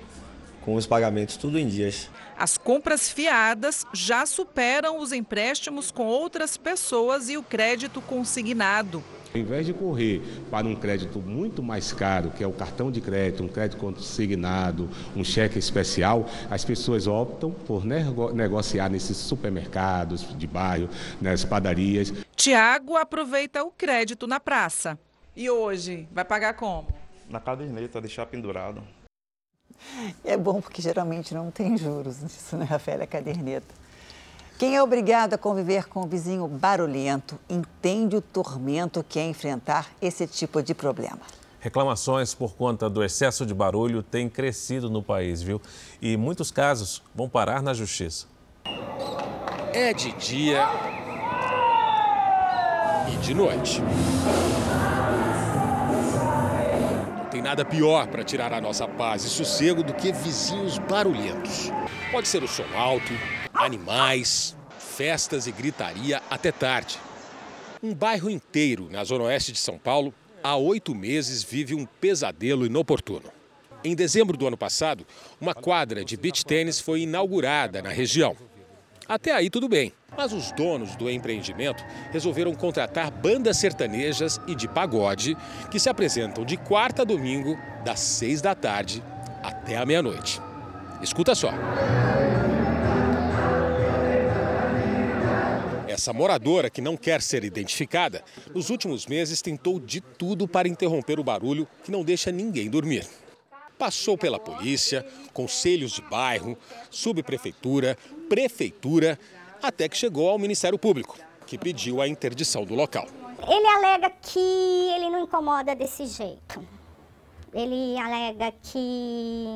com os pagamentos, tudo em dias. As compras fiadas já superam os empréstimos com outras pessoas e o crédito consignado. Ao invés de correr para um crédito muito mais caro, que é o cartão de crédito, um crédito consignado, um cheque especial, as pessoas optam por negociar nesses supermercados de bairro, nas padarias. Tiago aproveita o crédito na praça. E hoje, vai pagar como? Na caderneta, deixar pendurado. É bom porque geralmente não tem juros nisso, né, Rafael? A caderneta. Quem é obrigado a conviver com um vizinho barulhento entende o tormento que é enfrentar esse tipo de problema. Reclamações por conta do excesso de barulho têm crescido no país, viu? E muitos casos vão parar na justiça. É de dia e de noite. Tem nada pior para tirar a nossa paz e sossego do que vizinhos barulhentos. Pode ser o som alto, animais, festas e gritaria até tarde. Um bairro inteiro na zona oeste de São Paulo, há oito meses vive um pesadelo inoportuno. Em dezembro do ano passado, uma quadra de beach tênis foi inaugurada na região. Até aí tudo bem, mas os donos do empreendimento resolveram contratar bandas sertanejas e de pagode que se apresentam de quarta a domingo, das seis da tarde até a meia-noite. Escuta só. Essa moradora, que não quer ser identificada, nos últimos meses tentou de tudo para interromper o barulho que não deixa ninguém dormir. Passou pela polícia, conselhos de bairro, subprefeitura, prefeitura, até que chegou ao Ministério Público, que pediu a interdição do local. Ele alega que ele não incomoda desse jeito. Ele alega que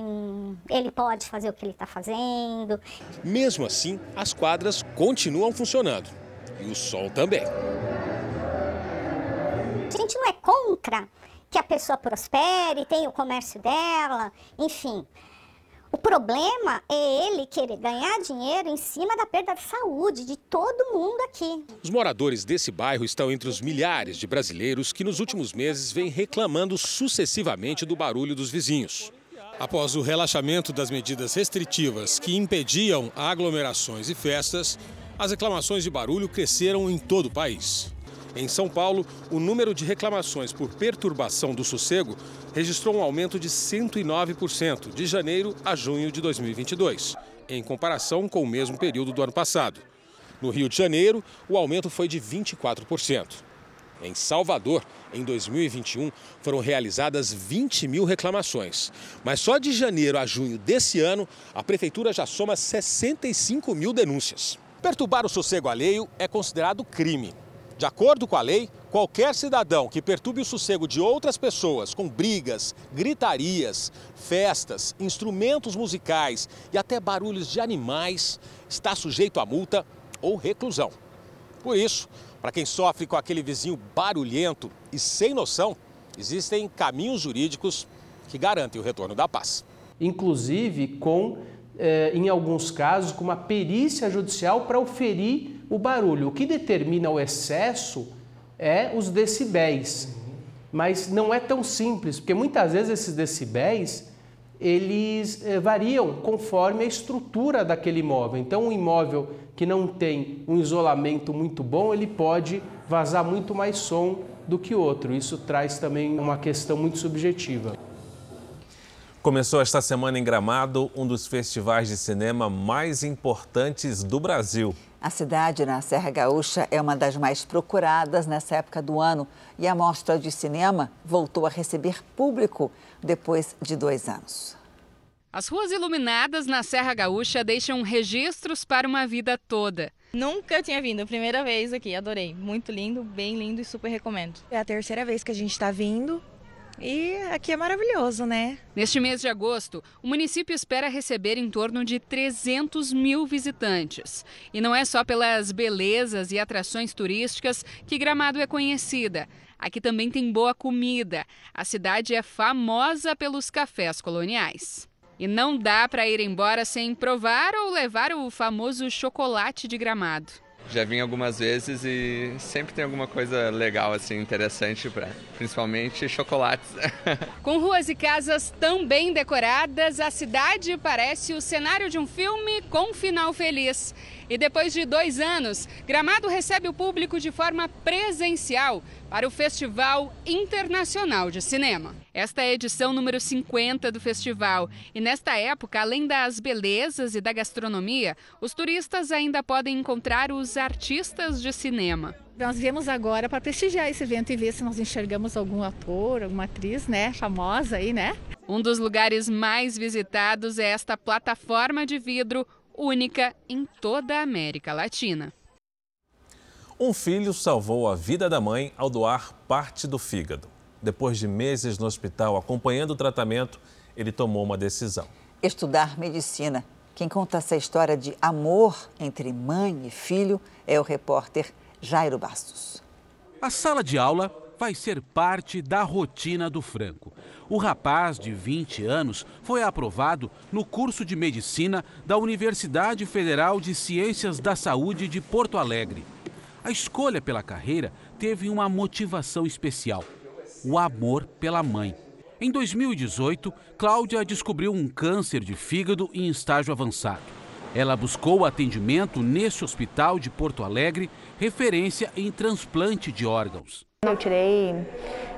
ele pode fazer o que ele está fazendo. Mesmo assim, as quadras continuam funcionando e o sol também. A gente não é contra que a pessoa prospere, tenha o comércio dela, enfim. O problema é ele querer ganhar dinheiro em cima da perda de saúde de todo mundo aqui. Os moradores desse bairro estão entre os milhares de brasileiros que nos últimos meses vêm reclamando sucessivamente do barulho dos vizinhos. Após o relaxamento das medidas restritivas que impediam aglomerações e festas, as reclamações de barulho cresceram em todo o país. Em São Paulo, o número de reclamações por perturbação do sossego registrou um aumento de 109% de janeiro a junho de 2022, em comparação com o mesmo período do ano passado. No Rio de Janeiro, o aumento foi de 24%. Em Salvador, em 2021, foram realizadas 20 mil reclamações. Mas só de janeiro a junho desse ano, a Prefeitura já soma 65 mil denúncias. Perturbar o sossego alheio é considerado crime. De acordo com a lei, qualquer cidadão que perturbe o sossego de outras pessoas com brigas, gritarias, festas, instrumentos musicais e até barulhos de animais está sujeito a multa ou reclusão. Por isso, para quem sofre com aquele vizinho barulhento e sem noção, existem caminhos jurídicos que garantem o retorno da paz. Inclusive com é, em alguns casos, com uma perícia judicial para oferir o barulho. O que determina o excesso é os decibéis. Mas não é tão simples, porque muitas vezes esses decibéis eles é, variam conforme a estrutura daquele imóvel. Então, um imóvel que não tem um isolamento muito bom, ele pode vazar muito mais som do que outro. Isso traz também uma questão muito subjetiva. Começou esta semana em Gramado um dos festivais de cinema mais importantes do Brasil. A cidade, na Serra Gaúcha, é uma das mais procuradas nessa época do ano e a mostra de cinema voltou a receber público depois de dois anos. As ruas iluminadas na Serra Gaúcha deixam registros para uma vida toda. Nunca tinha vindo, primeira vez aqui, adorei. Muito lindo, bem lindo e super recomendo. É a terceira vez que a gente está vindo e aqui é maravilhoso, né? Neste mês de agosto, o município espera receber em torno de 300 mil visitantes. E não é só pelas belezas e atrações turísticas que Gramado é conhecida. Aqui também tem boa comida. A cidade é famosa pelos cafés coloniais. E não dá para ir embora sem provar ou levar o famoso chocolate de Gramado. Já vim algumas vezes e sempre tem alguma coisa legal, assim, interessante, pra, principalmente chocolates. Com ruas e casas tão bem decoradas, a cidade parece o cenário de um filme com final feliz. E depois de dois anos, Gramado recebe o público de forma presencial para o Festival Internacional de Cinema. Esta é a edição número 50 do festival. E nesta época, além das belezas e da gastronomia, os turistas ainda podem encontrar os artistas de cinema. Nós viemos agora para prestigiar esse evento e ver se nós enxergamos algum ator, alguma atriz, né, famosa aí, né? Um dos lugares mais visitados é esta plataforma de vidro única em toda a América Latina. Um filho salvou a vida da mãe ao doar parte do fígado. Depois de meses no hospital acompanhando o tratamento, ele tomou uma decisão: estudar medicina. Quem conta essa história de amor entre mãe e filho é o repórter Jairo Bastos. A sala de aula vai ser parte da rotina do Franco. O rapaz, de 20 anos, foi aprovado no curso de medicina da Universidade Federal de Ciências da Saúde de Porto Alegre. A escolha pela carreira teve uma motivação especial: o amor pela mãe. Em 2018, Cláudia descobriu um câncer de fígado em estágio avançado. Ela buscou atendimento nesse hospital de Porto Alegre, referência em transplante de órgãos. Eu tirei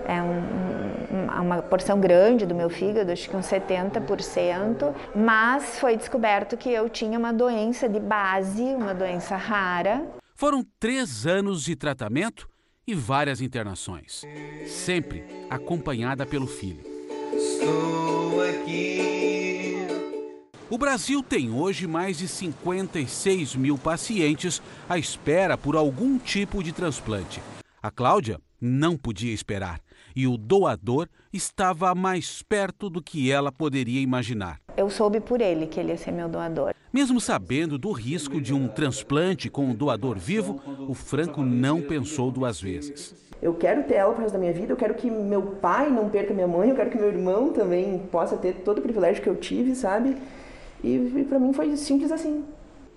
é, um, uma porção grande do meu fígado, acho que uns 70%, mas foi descoberto que eu tinha uma doença de base, uma doença rara. Foram três anos de tratamento e várias internações, sempre acompanhada pelo filho. Estou aqui. O Brasil tem hoje mais de 56 mil pacientes à espera por algum tipo de transplante. A Cláudia não podia esperar e o doador estava mais perto do que ela poderia imaginar. Eu soube por ele que ele ia ser meu doador. Mesmo sabendo do risco de um transplante com um doador vivo, o Franco não pensou duas vezes. Eu quero ter ela para resto da minha vida, eu quero que meu pai não perca minha mãe, eu quero que meu irmão também possa ter todo o privilégio que eu tive, sabe? E, e para mim foi simples assim.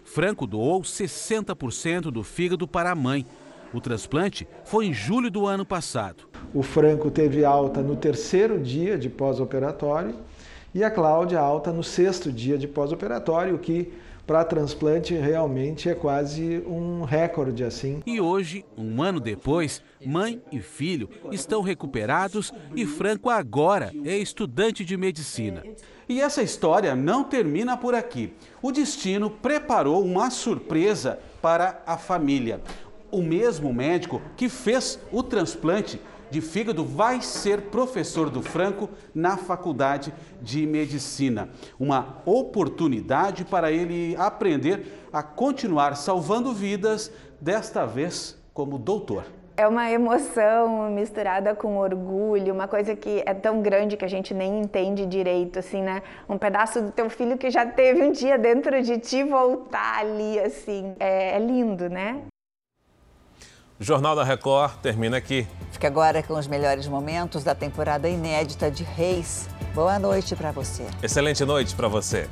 Franco doou 60% do fígado para a mãe o transplante foi em julho do ano passado. O Franco teve alta no terceiro dia de pós-operatório e a Cláudia alta no sexto dia de pós-operatório, o que para transplante realmente é quase um recorde assim. E hoje, um ano depois, mãe e filho estão recuperados e Franco agora é estudante de medicina. E essa história não termina por aqui. O destino preparou uma surpresa para a família o mesmo médico que fez o transplante de fígado vai ser professor do Franco na Faculdade de Medicina. Uma oportunidade para ele aprender a continuar salvando vidas, desta vez como doutor. É uma emoção misturada com orgulho, uma coisa que é tão grande que a gente nem entende direito, assim, né? Um pedaço do teu filho que já teve um dia dentro de ti voltar ali, assim. É, é lindo, né? O Jornal da Record termina aqui. Fica agora com os melhores momentos da temporada inédita de Reis. Boa noite para você. Excelente noite para você.